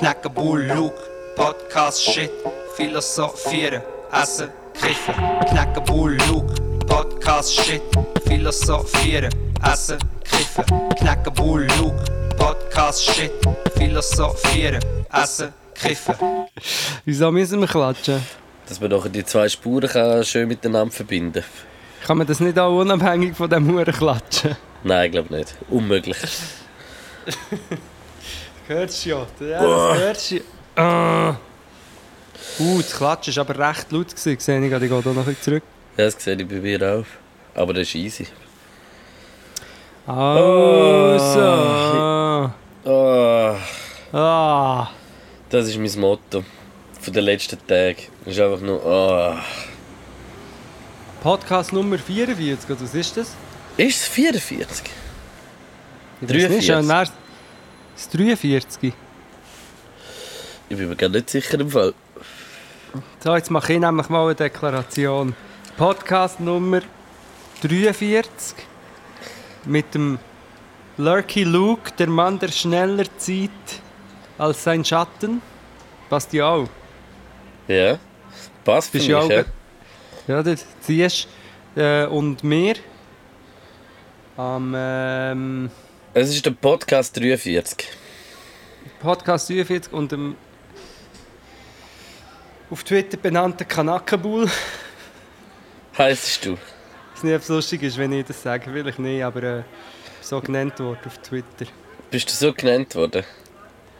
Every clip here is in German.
knacken Bull, Luke, Podcast, Shit, philosophieren, essen, kiffen. Knacken Bull, Luke, Podcast, Shit, philosophieren, essen, kiffen. Knacken Bull, Luke, Podcast, Shit, philosophieren, essen, kiffen. Wieso müssen wir klatschen? Dass man doch die zwei Spuren schön miteinander verbinden Kann man das nicht auch unabhängig von dem Huren klatschen? Nein, ich glaube nicht. Unmöglich. Hörst du ja? Ja, das hörst du ja. Ah. Uh, das Klatschen war aber recht laut. Gewesen. Sehe ich gerade, ich gehe da noch ein bisschen zurück. Ja, das sehe ich bei mir auch. Aber das ist easy. Also. Oh, Ah. das ist mein Motto von den letzten Tagen. Es ist einfach nur. Oh. Podcast Nummer 44, oder was ist das? Ist es 44? Ich weiss nicht, 43. schon näher- Das 43. Ich bin mir gar nicht sicher im Fall. So, jetzt mache ich nämlich mal eine Deklaration. Podcast Nummer 43 mit dem Lurky Luke, der Mann, der schneller zieht als sein Schatten. Passt ja auch. Ja. Passt für mich, ja auch ja. Ja, du ziehst. Äh, und mir am ähm, Es ist der Podcast 43. Podcast 43 und dem auf Twitter benannten Kanakabull. Heißest du? Ich weiß nicht, ob es lustig ist, wenn ich das sage, will ich nicht, aber äh, so genannt worden auf Twitter. Bist du so genannt worden?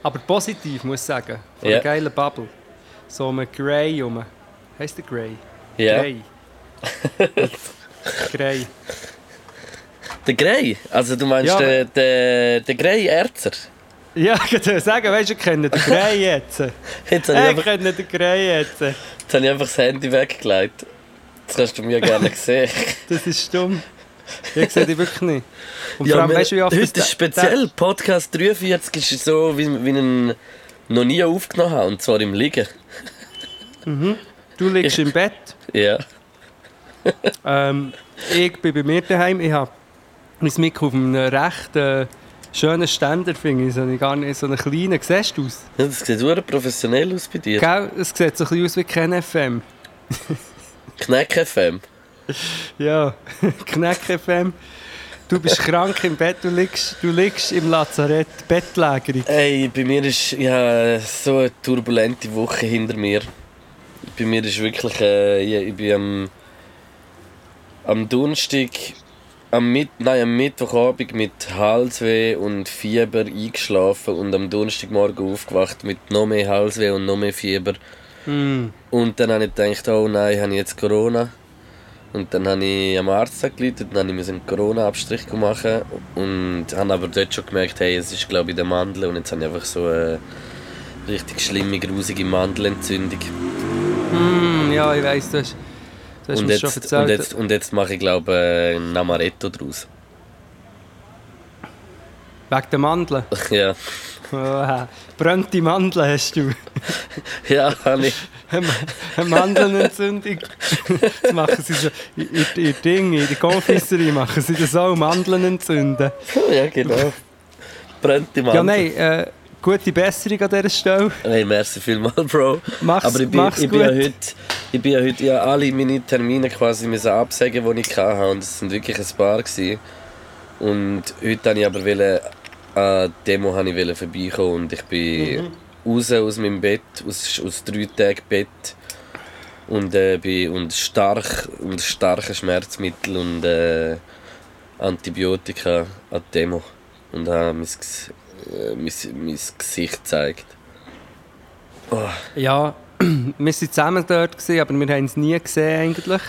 Aber positiv, muss ich sagen. Von Ja. einer geilen Bubble. So um Grey rum. Heißt der Grey? Ja. Grey. Grey. Der Grey? Also du meinst Ja. den, den, den Grey Erzer? Ja, ich würde sagen, weißt du, ich kenne den Grey jetzt. Jetzt habe ich, einfach, kenne den Grey jetzt. jetzt habe ich einfach das Handy weggelegt. Das kannst du mir gerne sehen. Das ist dumm. Ich sehe dich wirklich nicht. Und Ja, vor allem, weißt du, wie oft heute ist speziell. Podcast 43 ist so, wie, wie ich ihn noch nie aufgenommen habe. Und zwar im Liegen. Du liegst Ich- im Bett. Ja. Ähm, ich bin bei mir daheim. Ich habe mein Mikro auf einem recht äh, schönen Ständer, finde ich. So einen, gar nicht so einen kleinen. Siehst du aus? Ja, Das sieht sehr professionell aus bei dir. Gell? Es sieht so ein bisschen aus wie Ken FM. Knack FM. Ja, Knack FM. Du bist krank im Bett, du liegst, du liegst im Lazarett, Bettlägerung. Ey, bei mir ist ja so eine turbulente Woche hinter mir. Bei mir ist wirklich, äh, ich, ich bin am, am Donnerstag, am, Mit nein, am Mittwochabend mit Halsweh und Fieber eingeschlafen und am Donnerstagmorgen aufgewacht mit noch mehr Halsweh und noch mehr Fieber. Hm. Und dann habe ich gedacht, oh nein, habe ich jetzt Corona. Und dann habe ich am Arzt angerufen und dann habe ich einen Corona-Abstrich machen und habe aber dort schon gemerkt, hey, es ist glaube ich der Mandel und jetzt habe ich einfach so eine richtig schlimme, grusige Mandelentzündung. Hm, ja, ich weiss, hast Und jetzt, schon und, jetzt, und jetzt mache ich glaube ich ein Amaretto draus. Wegen der Mandeln. ja, Oh, brennte Mandeln hast du. ja, habe ich. Eine Mandelnentzündung. Das machen sie so. In, in, in, Ding, in der Konfiserie machen sie das auch, Mandeln entzünden. ja, genau. Brennte Mandel. Ja, nein, äh, gute Besserung an dieser Stelle. Hey, merci vielmal, Bro. Mach's, Aber ich bin, mach's ich gut. bin ja heute, ich bin ja heute ja alle meine Termine quasi müssen absagen, die ich hatte. Und es sind wirklich ein paar. Gewesen. Und heute wollte ich aber wollte, an die Demo ich wollte vorbeikommen und ich bin Mhm. raus aus meinem Bett, aus, aus drei Tagen Bett. Und, äh, bin, und stark und starke Schmerzmittel und äh, Antibiotika an die Demo. Und habe mein, äh, mein, mein Gesicht gezeigt. Oh. Ja, wir waren zusammen dort, gewesen, aber wir haben es nie gesehen eigentlich.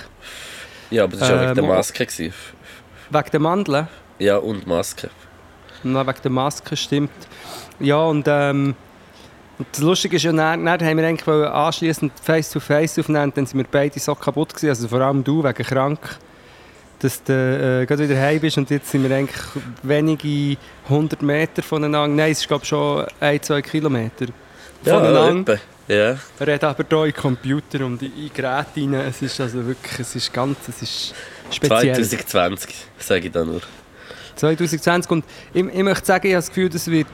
Ja, aber das war auch wegen der Ähm, Maske. Gewesen. Wegen der Mandeln. Ja, und Maske. Na, wegen der Maske, stimmt. Ja, und, ähm, das Lustige ist ja, dann, dann haben wir eigentlich wollen anschliessend Face-to-Face aufnehmen, und dann sind wir beide so kaputt gewesen, also vor allem du, wegen krank, dass du äh, gerade wieder heim bist und jetzt sind wir eigentlich wenige hundert Meter voneinander, nein, es ist glaube schon ein, zwei Kilometer voneinander. etwa. Ja. Wir reden aber hier in Computer und in in Geräte rein, es ist also wirklich, es ist ganz, es ist speziell. 2020, sage ich da nur. 2020 und ich, ich möchte sagen, ich habe das Gefühl, das wird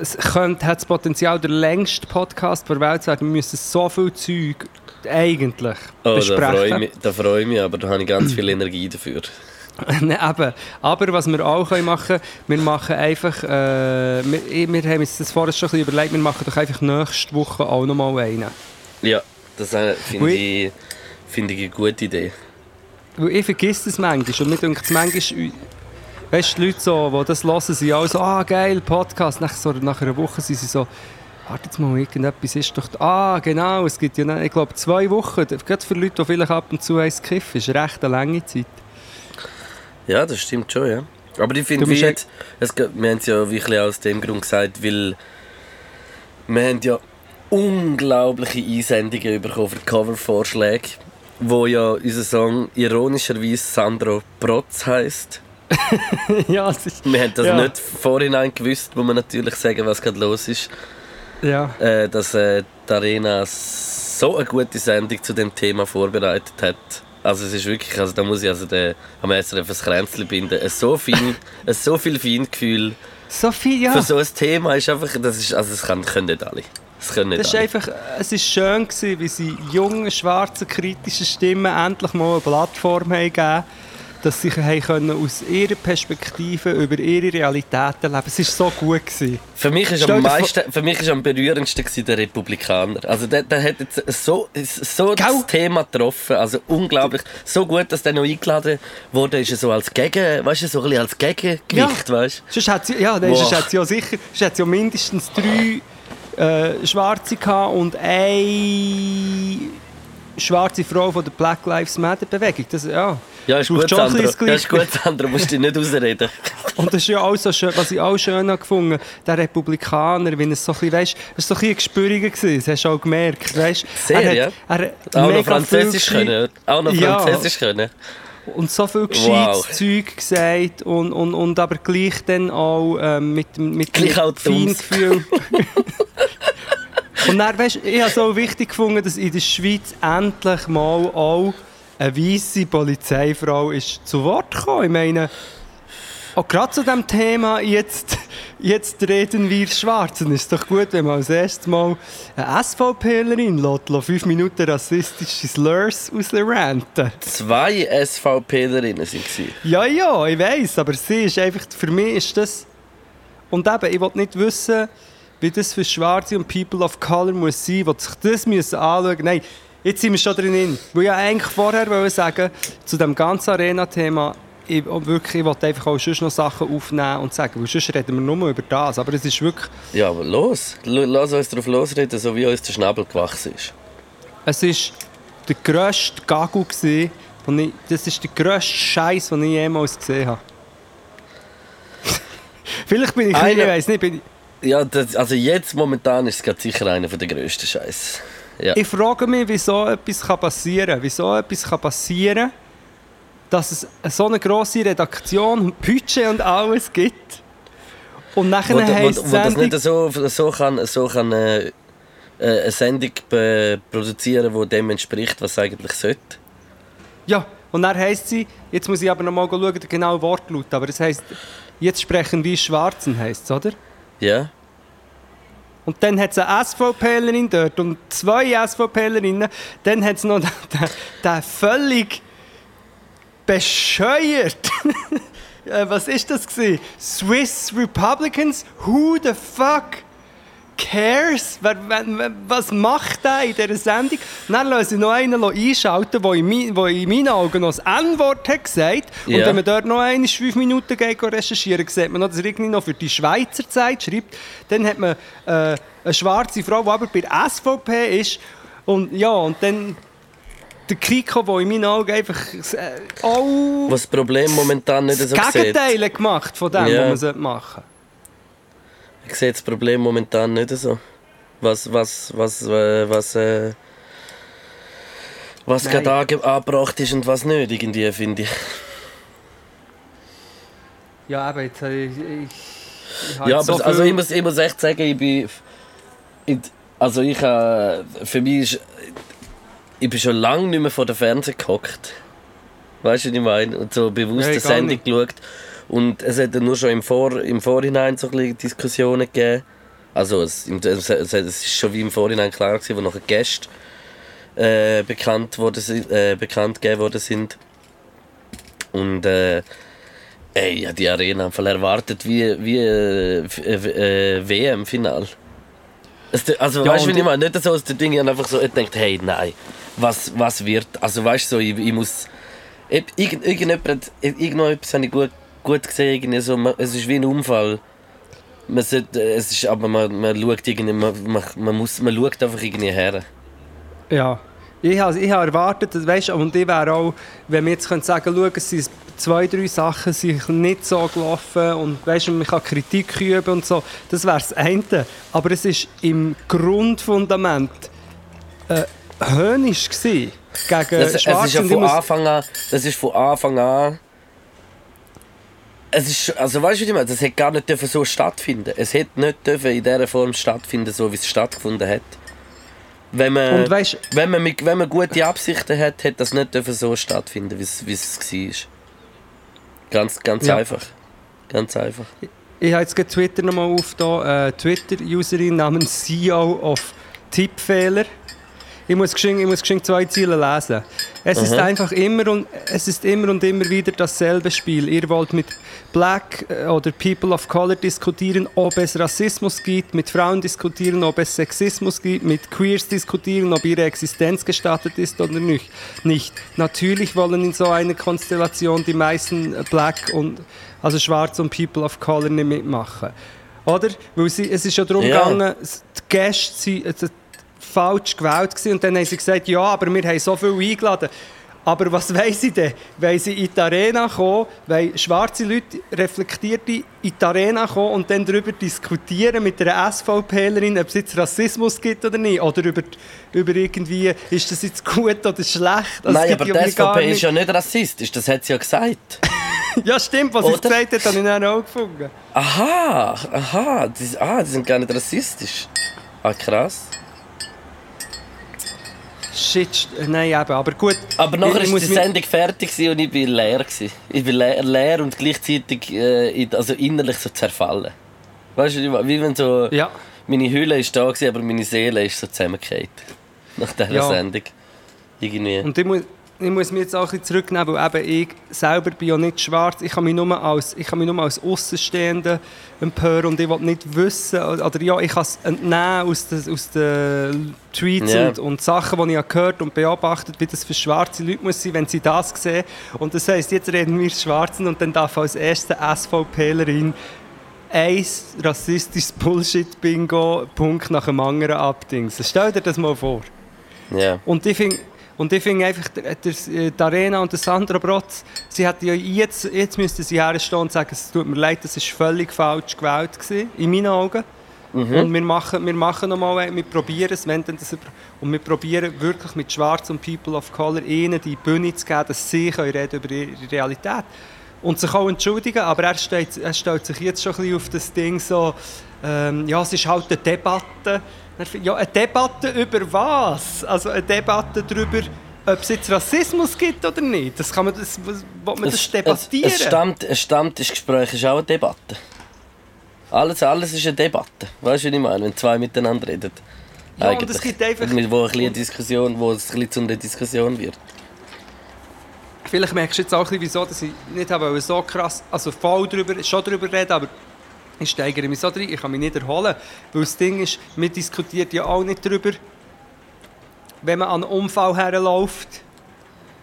es könnte, hat das Potenzial, der längste Podcast der Welt zu werden. Wir müssen so viel Zeug eigentlich Oh, da besprechen. freue ich mich, da freue ich mich, aber da habe ich ganz viel Energie dafür. Nein, eben. Aber was wir auch machen können, wir machen einfach, äh, wir, wir haben uns das vorher schon ein bisschen überlegt, wir machen doch einfach nächste Woche auch nochmal einen. Ja, das äh, finde ich, finde ich eine gute Idee. Weil ich vergesse das manchmal und mir denkt es manchmal, weißt du, die Leute, so, die das hören, sind auch so, ah geil, Podcast. Nach, so, nach einer Woche sind sie so, warte jetzt mal, irgendetwas ist doch, ah genau, es gibt ja, ich glaube, zwei Wochen, gerade für Leute, die vielleicht ab und zu eins kiffen, ist recht eine lange Zeit. Ja, das stimmt schon, ja. Aber ich finde, jetzt, es, wir haben es ja wirklich aus dem Grund gesagt, weil wir haben ja unglaubliche Einsendungen bekommen für Covervorschläge, wo ja unser Song ironischerweise Sandro Protz heisst. ja, es ist, Wir haben das Ja. nicht vorhinein gewusst, wo wir natürlich sagen, was gerade los ist. Ja. Äh, dass äh, die Arena so eine gute Sendung zu dem Thema vorbereitet hat. Also es ist wirklich, also da muss ich also den, am SRF ein Kränzchen binden. Es so viel, es so viel Feingefühl So viel, ja. für so ein Thema ist einfach, das ist, also das kann, können nicht alle. Das können nicht Das ist alle. einfach, es ist schön gewesen, wie sie jungen, schwarzen, kritischen Stimmen endlich mal eine Plattform haben gegeben dass sie können aus ihrer Perspektive über ihre Realitäten leben. Es war so gut. Gewesen. Für mich ist Stell am meisten, für mich ist am berührendsten gewesen der Republikaner. Also der, der hat jetzt so, so das Gell? Thema getroffen, also unglaublich, so gut, dass der noch eingeladen wurde, ist er so als Gegen, weißt du, so ein bisschen als Gegengewicht, weißt Sonst hat sie, ja, sonst hat sie ja sicher sonst hat sie ja mindestens drei äh, Schwarze gehabt und eine schwarze Frau von der Black Lives Matter Bewegung. Das, ja. Ja, ist gut, schon bisschen Ja, ist gut. Sandro, musst dich nicht ausreden. Und das ist ja auch so schön, was ich auch schön habe gefunden der Republikaner, wenn es so ein bisschen, weißt, es war so ein bisschen gewesen, das hast du auch gemerkt, weißt. Sehr, er hat, ja. Er hat Auch noch Französisch können. Auch noch Ja. Französisch können. und so viel gescheites Wow. Zeug gesagt und, und, und aber gleich dann auch ähm, mit, dem- mit Dummes. Feingefühl. und dann, weißt, ich habe es auch wichtig gefunden, dass in der Schweiz endlich mal auch eine weiße Polizeifrau ist zu Wort gekommen. Ich meine, auch gerade zu diesem Thema, jetzt, jetzt reden wir Schwarzen, ist doch gut, wenn man als erstes mal eine SVPlerin lässt, lässt fünf Minuten rassistische Slurs rausranten. Zwei SVPlerinnen sind sie. Ja, ja, ich weiß, aber sie ist einfach, für mich ist das... Und eben, ich will nicht wissen, wie das für Schwarze und People of Color muss sein, die sich das müssen anschauen Nein, jetzt sind wir schon drin. Weil ich eigentlich vorher wollte sagen, zu dem ganzen Arena-Thema, ich, und wirklich, ich wollte einfach auch sonst noch Sachen aufnehmen und sagen, weil sonst reden wir nur über das. Aber es ist wirklich, Ja, aber los. Lass uns darauf losreden, so wie uns der Schnabel gewachsen ist. es ist der grösste Gagu und ich, das ist der grösste Scheiß, den ich jemals gesehen habe. Vielleicht bin ich, ein bisschen- ich weiß nicht, bin ich, Ja, das, also jetzt momentan ist es gerade sicher einer der grössten Scheiß. Ja. Ich frage mich, wie so etwas kann passieren kann. Wie so etwas kann passieren dass es so eine grosse Redaktion Budget und alles gibt. Und nachher Wo, da- wo, heisst wo es das Sendung... nicht so, so kann, so kann äh, äh, eine Sendung produzieren, die dem entspricht, was es eigentlich sollte. Ja, und dann heisst sie, jetzt muss ich aber noch mal schauen, den genauen Wortlaut, aber es heisst, jetzt sprechen wir Schwarzen, heisst es, oder? Ja. Und dann hat es eine SVPlerin dort und zwei SVPlerinnen. Dann hat es noch den, den, völlig bescheuert. Äh, Was ist das gewesen? Swiss Republicans? Who the fuck cares? Wer, wer, was macht der in dieser Sendung? Dann lassen sie noch einen einschalten, der in, mein, der in meinen Augen noch das N-Wort hat gesagt. Und Ja. wenn man dort noch eine fünf Minuten geht recherchieren, sieht man noch, dass er irgendwie noch für die Schweizer Zeit schreibt. Dann hat man äh, eine schwarze Frau, die aber bei der SVP ist. Und ja, und dann der Kiko, der in meinen Augen einfach äh, auch Was das Problem momentan nicht so das sieht. Gegenteil gemacht von dem, Ja. was man machen sollte. Ich sehe das Problem momentan nicht so. Was, was, was, äh, was, äh, was Nein. gerade ange- angebracht ist und was nicht, irgendwie, finde ich. Ja, aber jetzt habe ich... ich, ich habe Ja, aber so also ich muss, ich muss echt sagen, ich bin. Ich, also ich äh, für mich ist. Ich bin schon lange nicht mehr vor dem Fernseher gehockt. Weißt du, was ich meine? Und so bewusst Nein, eine Sendung nicht. geschaut. Und es hat dann nur schon im, Vor, im Vorhinein so ein Diskussionen gegeben. Also es, es, es, ist schon wie im Vorhinein klar gewesen, wo nachher Gäste äh, bekannt, worden, sind- äh, bekannt gegeben worden sind. Und äh, ey, ja, die Arena einfach erwartet wie, wie äh, äh, WM-Final. Also Ja, weißt du, ich meine? Nicht so aus den Dingen einfach so, ich denke, hey, nein, was, was wird? Also weißt du, so, ich, ich muss. Ich, irgend, irgendjemand, irgendetwas habe ich gut, gut gesehen, irgendwie so, man- es ist wie ein Unfall. Man sollte, es ist, aber man, man schaut irgendwie, man, man, man, muss, man schaut einfach irgendwie her. Ja. Ich habe, ich habe erwartet, weißt, und ich wäre auch, wenn wir jetzt können sagen können, es sind zwei, drei Sachen sind nicht so gelaufen und weißt, man kann Kritik üben und so, das wäre das eine. Aber es war im Grundfundament äh, höhnisch gewesen gegen Das, es Schwarze. ist ja von Anfang an, das ist von Anfang an. Es ist, also weißt du, was ich meine? Das hätte gar nicht dürfen so stattfinden. Es hätte nicht dürfen in dieser Form stattfinden, so wie es stattgefunden hat. Wenn man, weisst- wenn man, mit, wenn man gute Absichten hat, hätte das nicht dürfen so stattfinden, wie es, wie es war. Ganz, ganz Ja. einfach. Ganz einfach. Ich habe jetzt Twitter nochmal auf, da, äh, Twitter-Userin namens CEO of Tippfehler. Ich muss geschwind, ich muss geschwind zwei Ziele lesen. Es ist einfach immer und, es ist immer und immer wieder dasselbe Spiel. Ihr wollt mit Black äh, oder People of Color diskutieren, ob es Rassismus gibt, mit Frauen diskutieren, ob es Sexismus gibt, mit Queers diskutieren, ob ihre Existenz gestattet ist oder nicht. nicht. Natürlich wollen in so einer Konstellation die meisten äh, Black und also Schwarz und People of Color nicht mitmachen. Oder? Weil sie, es ist ja darum Ja. gegangen, die Gäste sind äh, falsch gewählt gewesen. und dann haben sie gesagt, ja, aber wir haben so viel eingeladen. Aber was wollen sie denn? Wollen sie in die Arena kommen, weil schwarze Leute reflektierte in die Arena kommen und dann darüber diskutieren mit einer SVPlerin, ob es jetzt Rassismus gibt oder nicht? Oder über, über irgendwie, ist das jetzt gut oder schlecht? Es Nein, aber die SVP ist ja nicht rassistisch, das hat sie ja gesagt. Ja, stimmt, was Oder? gesagt hat, habe ich dann auch gefunden. Aha, aha, die, ah, die sind gar nicht rassistisch. Ah, krass. Shit, nein, eben, aber gut. Aber nachher war die Sendung fertig und ich war leer. gewesen. Ich war leer, leer und gleichzeitig äh, also innerlich so zerfallen. Weißt du, wie- wenn so. Ja. Meine Hülle war da, gewesen, aber meine Seele ist so zusammengefallen. Nach dieser Ja. Sendung. Irgendwie. Und ich muss, ich muss mich jetzt auch ein bisschen zurücknehmen, weil eben ich selber bin ja nicht schwarz. Ich kann mich nur als, ich kann mich nur als Außenstehender empören und ich will nicht wissen, oder ja, ich kann es entnehmen aus den, aus den Tweets Ja. und, und Sachen, die ich habe gehört und beobachtet, wie das für schwarze Leute muss sein, wenn sie das sehen. Und das heisst, jetzt reden wir Schwarzen und dann darf als erste SVPlerin ein rassistisches Bullshit-Bingo Punkt nach dem anderen abdingsen. Stell dir das mal vor. Ja. Und ich finde und ich finde einfach, der, die Arena und Sandra Brotz, sie hat ja jetzt, jetzt müssten sie herstehen und sagen, es tut mir leid, das ist völlig falsch gewählt gewesen, in meinen Augen. Und wir machen, wir machen nochmal, wir probieren es, wenn das und wir probieren wirklich mit Schwarz und People of Color ihnen die Bühne zu geben, dass sie können reden über ihre Realität und sich auch entschuldigen, aber er stellt, er stellt sich jetzt schon ein bisschen auf das Ding so, ähm, ja, es ist halt eine Debatte. Ja, eine Debatte über was? Also eine Debatte darüber, ob es jetzt Rassismus gibt oder nicht. Das kann man, das, man das Es, debattieren? es, Stamm, ein Stammtischgespräch ist auch eine Debatte. Alles, alles ist eine Debatte. Weißt du, was ich meine? Wenn zwei miteinander reden. Ja, und es gibt einfach- Wo, ein eine Diskussion, wo es ein bisschen zu einer Diskussion wird. Vielleicht merkst du jetzt auch ein bisschen, wieso dass ich nicht habe so krass, also voll drüber, schon darüber reden, aber ich steigere mich so drin, ich kann mich nicht erholen. Weil das Ding ist, man diskutiert ja auch nicht darüber, wenn man an einen Unfall herläuft,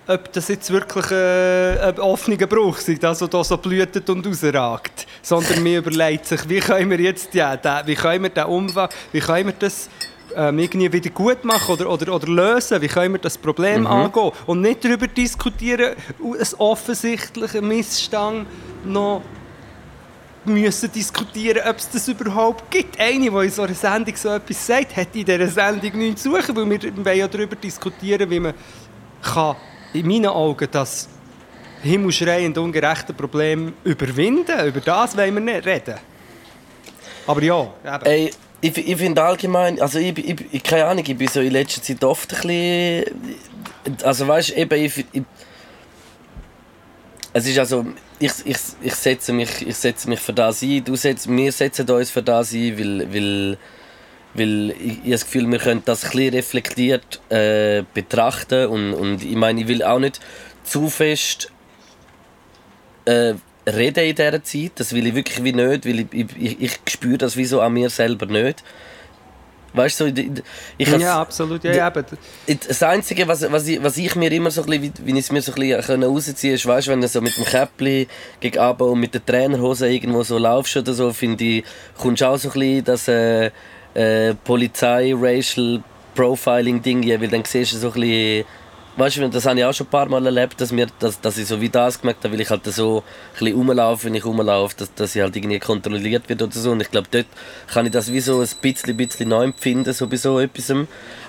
ob das jetzt wirklich äh, ein offener Bruch ist, also da so blühtet und rausragt. Sondern man überlegt sich, wie können wir jetzt ja, den, wie können wir den Unfall, wie können wir das ähm, irgendwie wieder gut machen oder, oder, oder lösen, wie können wir das Problem angehen und nicht darüber diskutieren, einen offensichtlichen Missstand noch müssen diskutieren, ob es das überhaupt gibt. Eine, die in so einer Sendung so etwas sagt, hat in dieser Sendung nichts zu suchen, weil wir wollen ja darüber diskutieren, wie man kann, in meinen Augen das himmelschreiend ungerechte Problem überwinden. Über das wollen wir nicht reden. Aber ja, eben. Ey, ich, ich finde allgemein, also ich, ich, keine Ahnung, ich bin so in letzter Zeit oft ein bisschen, also weißt eben, ich, ich, es ist also, ich, ich, ich, setze mich, ich setze mich für das ein, du setzt, wir setzen uns für das ein, weil, weil, weil ich, ich das Gefühl, wir können das ein reflektiert äh, betrachten. Und, und ich meine, ich will auch nicht zu fest äh, reden in dieser Zeit, das will ich wirklich wie nicht, weil ich, ich, ich spüre das wie so an mir selber nicht. Weißt du, ich, ich ja, absolut, ja, eben. Das Einzige, was, was, ich, was ich mir immer so ein bisschen, wie, ich es mir so ein bisschen rausziehen ist, weißt du, wenn du so mit dem Käppli gegen Abo und mit der Trainerhose irgendwo so laufst oder so, finde ich, kommst du auch so ein bisschen das äh, äh, Polizei-Racial Profiling-Ding, weil dann siehst du so ein bisschen weißt du, das habe ich auch schon ein paar Mal erlebt, dass, mir, dass, dass ich so wie das gemerkt habe, weil ich halt so ein bisschen rumlaufe, wenn ich rumlaufe, dass, dass ich halt irgendwie kontrolliert wird oder so. Und ich glaube, dort kann ich das wie so ein bisschen, bisschen neu empfinden, so bei so etwas.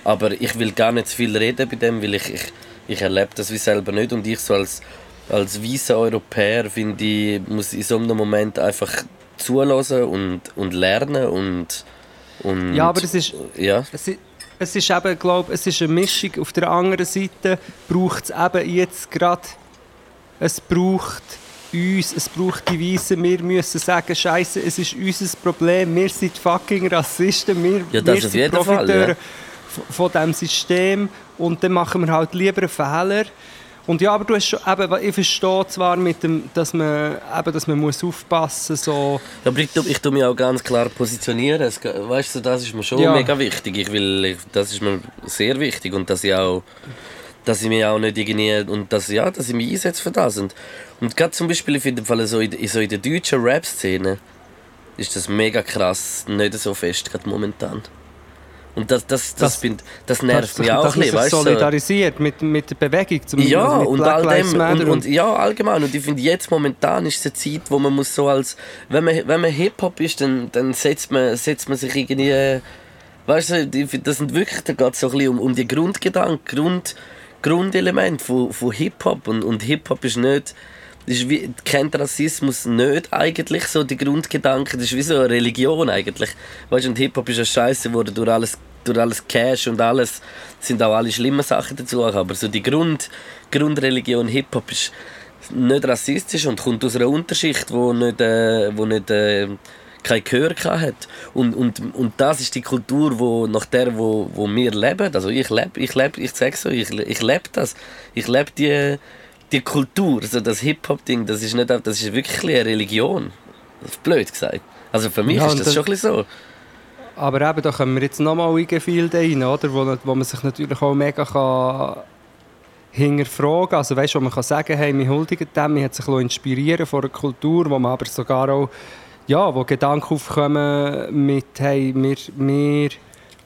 Aber ich will gar nicht zu viel reden bei dem, weil ich, ich, ich erlebe das wie selber nicht. Und ich so als, als weißer Europäer, finde ich, muss in so einem Moment einfach zulassen und, und lernen und, und... Ja, aber es ist... Ja. Es ist es ist eben, glaube es ist eine Mischung. Auf der anderen Seite braucht es eben jetzt gerade, es braucht uns, es braucht die Weisen, wir müssen sagen, Scheiße, es ist unser Problem, wir sind fucking Rassisten, wir, ja, wir sind Profiteure ja. von diesem System. Und dann machen wir halt lieber einen Fehler und ja, aber du hast schon, eben, ich verstehe zwar mit dem, dass man, eben, dass man muss aufpassen muss. So. Ja, aber ich, ich tue mich auch ganz klar positionieren. Es, weißt du, das ist mir schon ja. mega wichtig. Ich will, ich, das ist mir sehr wichtig und dass ich auch, dass ich mich auch nicht irgendwie und dass, ja, dass ich mich einsetze für das. Und, und gerade zum Beispiel, ich finde so in, so in der deutschen Rap-Szene ist das mega krass, nicht so fest gerade momentan. Und das, das, das, das, bin, das nervt das, mich auch ein bisschen, weißt solidarisiert mit, mit der Bewegung zum Ja, also und all dem, und, und, ja, allgemein. Und ich finde, jetzt momentan ist es eine Zeit, wo man muss so als, wenn man, wenn man Hip-Hop ist, dann, dann setzt, man, setzt man sich irgendwie, weißt du, das sind wirklich, da geht es so ein bisschen um, um die Grundgedanken, Grund, Grundelemente von, von Hip-Hop. Und, und Hip-Hop ist nicht, ist wie, kennt Rassismus nicht eigentlich so die Grundgedanken. Das ist wie so eine Religion eigentlich. Weißt du, und Hip-Hop ist eine Scheiße, wo durch alles, durch alles Cash und alles sind auch alle schlimmen Sachen dazu. Aber so die Grund, Grundreligion Hip-Hop ist nicht rassistisch und kommt aus einer Unterschicht, wo nicht, äh, wo nicht äh, kein Gehör hat. Und, und, und das ist die Kultur, wo, nach der wo, wo wir leben. Also ich lebe, ich lebe, ich sage so, ich, ich lebe das. Ich lebe die die Kultur, also das Hip-Hop-Ding, das ist nicht das ist wirklich eine Religion. Blöd gesagt. Also für mich ja, ist das, das schon ein so. Aber eben, da kommen wir jetzt nochmal in Gefilde rein, oder? Wo, wo man sich natürlich auch mega kann hinterfragen Also weißt du, wo man kann sagen, hey, wir huldigen dem, wir hat sich inspirieren von einer Kultur, wo man aber sogar auch, ja, wo Gedanken aufkommen mit, hey, wir, wir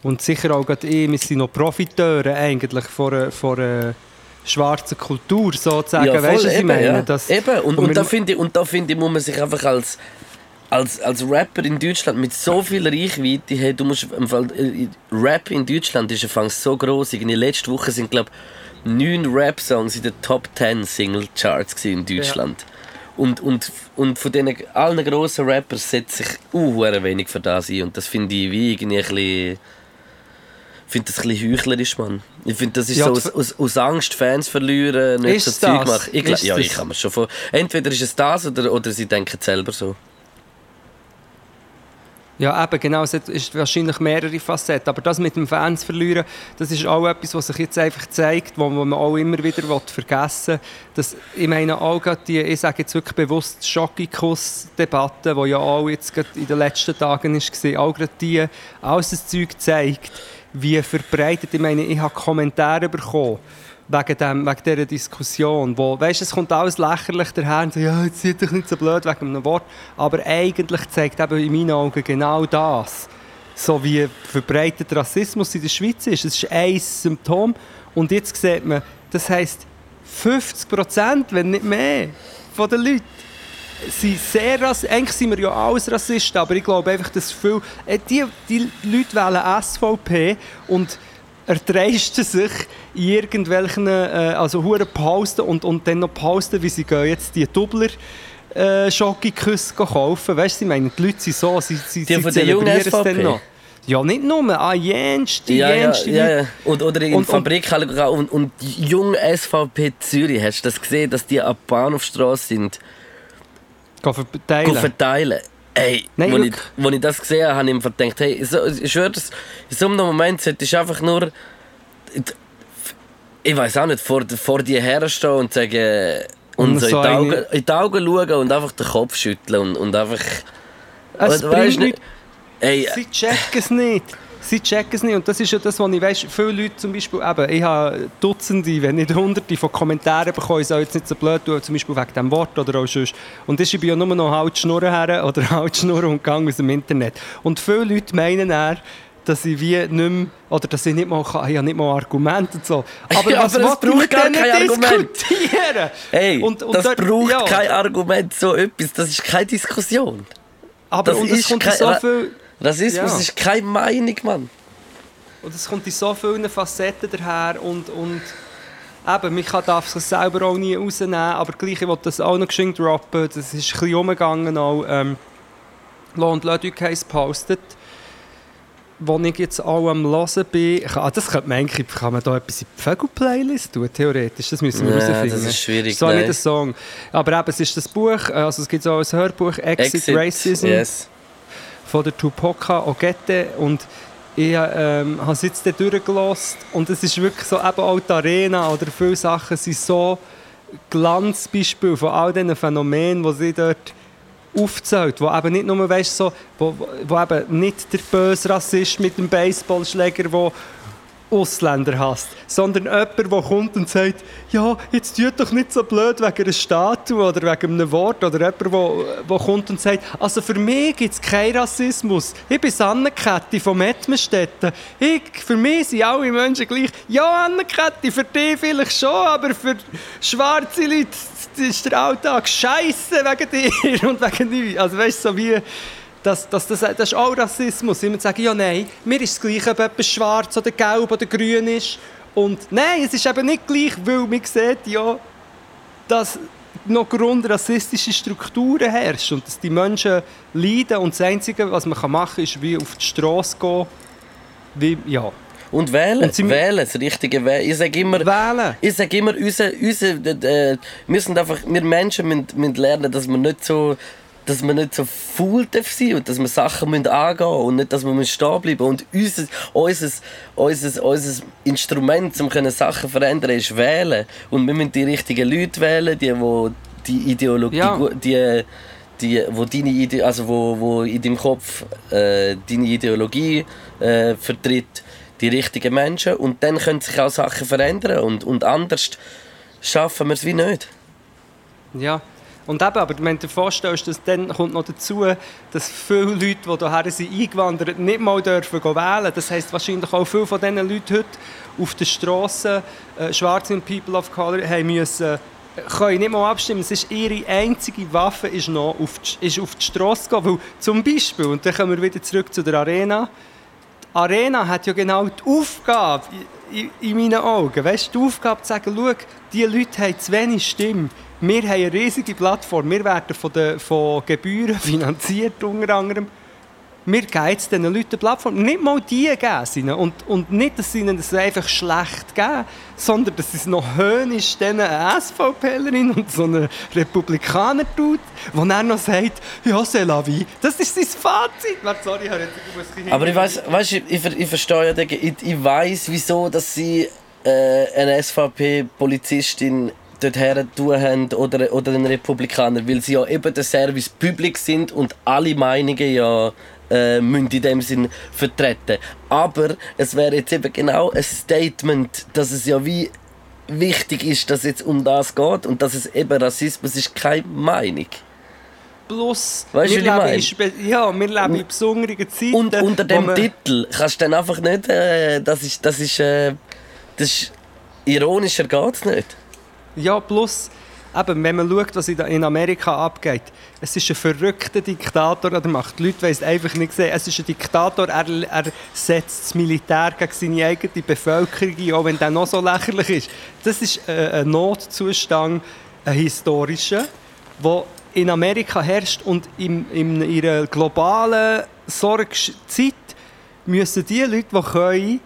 und sicher auch gerade ich, wir sind noch Profiteure eigentlich von, von schwarze Kultur sozusagen. Ja, voll, weißt du, was ich meine? Ja. Das, eben. Und, und, und da finde ich, und da finde ich, muss man sich einfach als als, als Rapper in Deutschland mit so viel Reichweite, hey, du musst im Fall, äh, Rap in Deutschland ist einfach so groß. In der letzten Woche sind glaube neun Rap-Songs in den Top 10 Single Charts in Deutschland. Ja. Und, und, und von diesen allen grossen Rappers setzt sich uh, wenig für das ein. Und das finde ich wie irgendwie ein bisschen finde das ein bisschen heuchlerisch, Mann. Ich finde, das ist ja, so aus, aus, aus, Angst, Fans verlieren, nicht so Zeug machen. Ich, ja, ich kann mir schon vor. Entweder ist es das oder, oder sie denken selber so. Ja, eben, genau. Es ist wahrscheinlich mehrere Facetten. Aber das mit dem Fans verlieren, das ist auch etwas, was sich jetzt einfach zeigt, wo, man auch immer wieder vergessen will. ich meine auch die, ich sage jetzt wirklich bewusst, Schockikuss-Debatte, die ja auch jetzt in den letzten Tagen war, auch gerade die, alles das Zeug zeigt, wie verbreitet. Ich meine, ich habe Kommentare bekommen wegen, dem, wegen dieser Diskussion, wo, weißt, es kommt alles lächerlich daher und sagt, ja, jetzt seid doch nicht so blöd wegen einem Wort, aber eigentlich zeigt eben in meinen Augen genau das, so wie verbreitet Rassismus in der Schweiz ist. Es ist ein Symptom und jetzt sieht man, das heisst 50 Prozent, wenn nicht mehr, von den Leuten sind sehr rassistisch. Eigentlich sind wir ja alles Rassisten, aber ich glaube einfach, dass viel... Äh, die, die Leute wählen SVP und erdreisten sich in irgendwelchen, äh, also hure posten und, und dann noch posten, wie sie gehen jetzt die Doubler äh, Schokoküsse kaufen. Weißt du, ich meine, die Leute sind so, sie, sie, die sie zelebrieren es dann noch. Ja, nicht nur, an jenste, Ja, ja, jenste ja, Leute. ja. Und, oder in Und- der Fabrik und, und, und die junge SVP Zürich, hast du das gesehen, dass die an der Bahnhofstrasse sind, Gehen verteilen. verteilen? Ey, Nein, als ich, wo ich das gesehen habe, habe ich mir gedacht, hey, so, ich schwöre, in so einem Moment solltest du einfach nur, ich weiß auch nicht, vor, vor dir herstehen und sagen, und, Und so, in, die eine- Augen, in die Augen schauen und einfach den Kopf schütteln und, und einfach... es Oder bringt nichts. Ey, Sie checken es nicht. Sie checken es nicht. Und das ist ja das, was ich weiss. Viele Leute zum Beispiel, eben, ich habe Dutzende, wenn nicht Hunderte von Kommentaren bekommen, ich soll jetzt nicht so blöd tun, zum Beispiel wegen diesem Wort oder auch sonst. Und das ist ich ja nur noch halt Schnurren her oder halt Schnurren und Gang aus dem Internet. Und viele Leute meinen dann, dass ich wie nicht mehr, oder dass ich nicht mal, kann, ich habe nicht mal Argumente und so. Aber Ja, was aber ich braucht kein Argument. diskutieren? Hey, Und- und das dort- braucht ja. kein Argument, so etwas. Das ist keine Diskussion. Aber Das und es kommt in kein- so viel... Rassismus Ja. ist keine Meinung, Mann. Und es kommt in so vielen Facetten daher und, und eben, man darf es selber auch nie rausnehmen, aber gleich, ich das auch noch geschenkt droppen, das ist ein bisschen umgegangen auch, ähm, Lo und Ludwig haben es gepostet, wo ich jetzt auch am Hören bin, ah, das könnte man eigentlich, kann man da etwas in die Vögel-Playlist tun, theoretisch, das müssen wir Ja, herausfinden. das ist schwierig, So nicht ein Song. Aber eben, es ist das Buch, also es gibt auch ein Hörbuch, Exit, Racism Yes. Von der Tupoka Ogette und ich ähm, habe es jetzt durchgelassen und es ist wirklich so, eben auch die Arena oder viele Sachen sind so Glanzbeispiele von all diesen Phänomenen, die sie dort aufzählt, wo eben nicht nur, weißt, so, wo, wo- wo eben nicht der böse Rassist mit dem Baseballschläger, der Ausländer hasst, sondern jemand, der kommt und sagt, ja, jetzt tut doch nicht so blöd wegen einer Statue oder wegen einem Wort oder jemand, der, kommt und sagt, also für mich gibt es keinen Rassismus. Ich bin Anneketti von Mettmerstetten. Ich, für mich sind alle Menschen gleich. Ja, Anneketti, für dich vielleicht schon, aber für schwarze Leute ist der Alltag scheiße wegen dir und wegen dir. Also weißt du, so wie... Das, das, das, das ist auch Rassismus. Immer sagen, ja nein, mir ist es gleich, ob etwas schwarz oder gelb oder grün ist. Und nein, es ist eben nicht gleich, weil man sieht ja, dass noch grundrassistische Strukturen herrschen und dass die Menschen leiden und das Einzige, was man machen kann, ist wie auf die Straße gehen. Wie, ja, Und wählen, Und sie- wählen, das richtige Wählen. Ich sage immer, wählen. ich sage immer, unser, unser, äh, wir, sind einfach, wir Menschen müssen, müssen lernen, dass wir nicht so dass wir nicht so faul darf sein und dass wir Sachen müssen angehen müssen und nicht, dass wir stehen bleiben Und unser, unser, unser, unser Instrument, um Sachen zu verändern, ist wählen. Und wir müssen die richtigen Leute wählen, die, wo die Ideologie, Ja. die, die, wo deine Ide also wo, wo in deinem Kopf äh, deine Ideologie äh, vertritt, die richtigen Menschen und dann können sich auch Sachen verändern und, und anders schaffen wir es wie nicht. Ja. Und eben, aber wenn du dir vorstellst, dass dann kommt noch dazu, dass viele Leute, die hierher sind eingewandert, nicht mal dürfen gehen wählen. Das heisst wahrscheinlich auch viele von diesen Leuten heute auf der Straße, äh, Schwarze und People of Color, haben müssen, äh, können nicht mal abstimmen. Es ist ihre einzige Waffe, ist noch auf die, ist auf die Straße gehen. Weil zum Beispiel, und dann kommen wir wieder zurück zu der Arena, die Arena hat ja genau die Aufgabe, in, in, in meinen Augen, weißt, die Aufgabe zu sagen, schau, diese Leute haben zu wenig Stimme. Wir haben eine riesige Plattform, wir werden von, den, von Gebühren finanziert unter anderem. Wir geben jetzt diesen Leuten eine Plattform. Nicht mal die geben sie ihnen. Und, und nicht, dass sie ihnen das einfach schlecht geben, sondern dass sie es noch höhnisch diesen eine SVPlerin und so einen Republikaner tut, der dann noch sagt, ja, c'est la vie. Das ist sein Fazit. Sorry, ich habe jetzt ich Aber ich weiß, weißt, ich, ich, ich verstehe ja, ich, ich weiß, wieso, dass sie äh, eine SVP-Polizistin dort her tun haben oder, oder einen Republikaner, weil sie ja eben der Service Public sind und alle Meinungen ja äh, müssen in dem Sinn vertreten. Aber es wäre jetzt eben genau ein Statement, dass es ja wie wichtig ist, dass es jetzt um das geht und dass es eben Rassismus ist keine Meinung. Plus, Weißt wir leben meine? in ja, wir leben in besonderen Zeiten. Und unter dem Titel kannst du dann einfach nicht. Äh, das ist. Das ist, äh, das ist ironischer geht's nicht. Ja, plus, eben, wenn man schaut, was in Amerika abgeht, es ist ein verrückter Diktator, der macht die Leute wollen es einfach nicht sehen. Es ist ein Diktator, er, er setzt das Militär gegen seine eigene Bevölkerung ein, auch wenn der noch so lächerlich ist. Das ist äh, ein Notzustand, ein historischer, der in Amerika herrscht und in, in ihrer globalen Sorgezeit müssen die Leute, die können,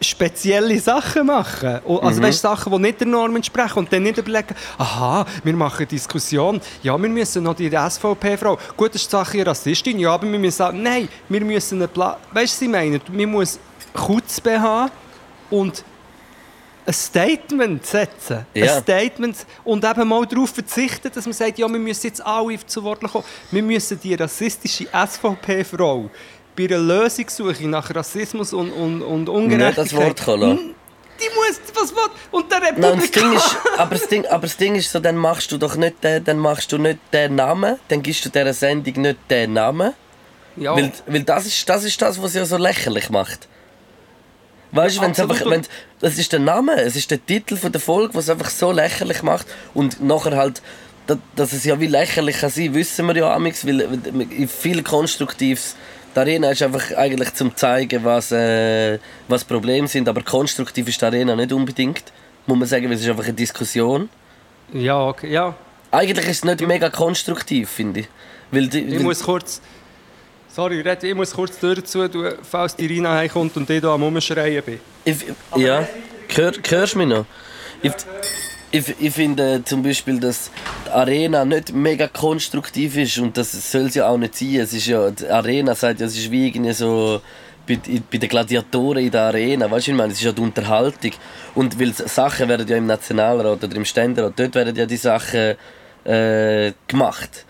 spezielle Sachen machen. Also weißt, Sachen, die nicht der Norm entsprechen. Und dann nicht überlegen, aha, wir machen eine Diskussion. Ja, wir müssen noch die SVP-Frau. Gut, das ist die Sache Rassistin. Ja, aber wir müssen sagen, nein, wir müssen eine Pla Weißt du, was ich meine? Man muss Kutzbe haben und ein Statement setzen. Ja. Ein Statement und eben mal darauf verzichten, dass man sagt, ja, wir müssen jetzt alle zu Wort kommen. Wir müssen die rassistische SVP-Frau bei einer Lösungssuche nach Rassismus und, und, und Nicht Ungerechtigkeit... das Wort kommen lassen. Die muss, was, was, und der Nein, Republikaner... Ding ist, aber, das Ding, aber das Ding ist so, dann machst du doch nicht den, dann machst du nicht den Namen, dann gibst du dieser Sendung nicht den Namen. ja, Weil, weil das, ist, das ist das, was sie ja so lächerlich macht. Weißt du, wenn es einfach. Wenn, das ist der Name, es ist der Titel von der Folge, was es einfach so lächerlich macht. Und nachher halt, da- dass es ja wie lächerlich kann sein, wissen wir ja amigs, weil viel Konstruktives. Die Arena ist einfach eigentlich zum zeigen, was, äh, was Probleme sind, aber konstruktiv ist die Arena nicht unbedingt. Muss man sagen, weil es ist einfach eine Diskussion. ja, okay, ja. Eigentlich ist es nicht mega konstruktiv, finde ich. Weil die, Ich weil, muss kurz... Sorry, Red, ich muss kurz die Tür zu tun, falls die Rina heimkommt und ich hier am Umschreien bin. Ich, ja, Hör, hörst du mich noch? Ich, ich, ich finde zum Beispiel, dass die Arena nicht mega konstruktiv ist und das soll sie auch nicht sein. Es ist ja, die Arena sagt ja, es ist wie irgendwie so bei, bei den Gladiatoren in der Arena, weißt du, ich meine, es ist ja die Unterhaltung. Und weil Sachen werden ja im Nationalrat oder im Ständerat, dort werden ja die Sachen äh, gemacht.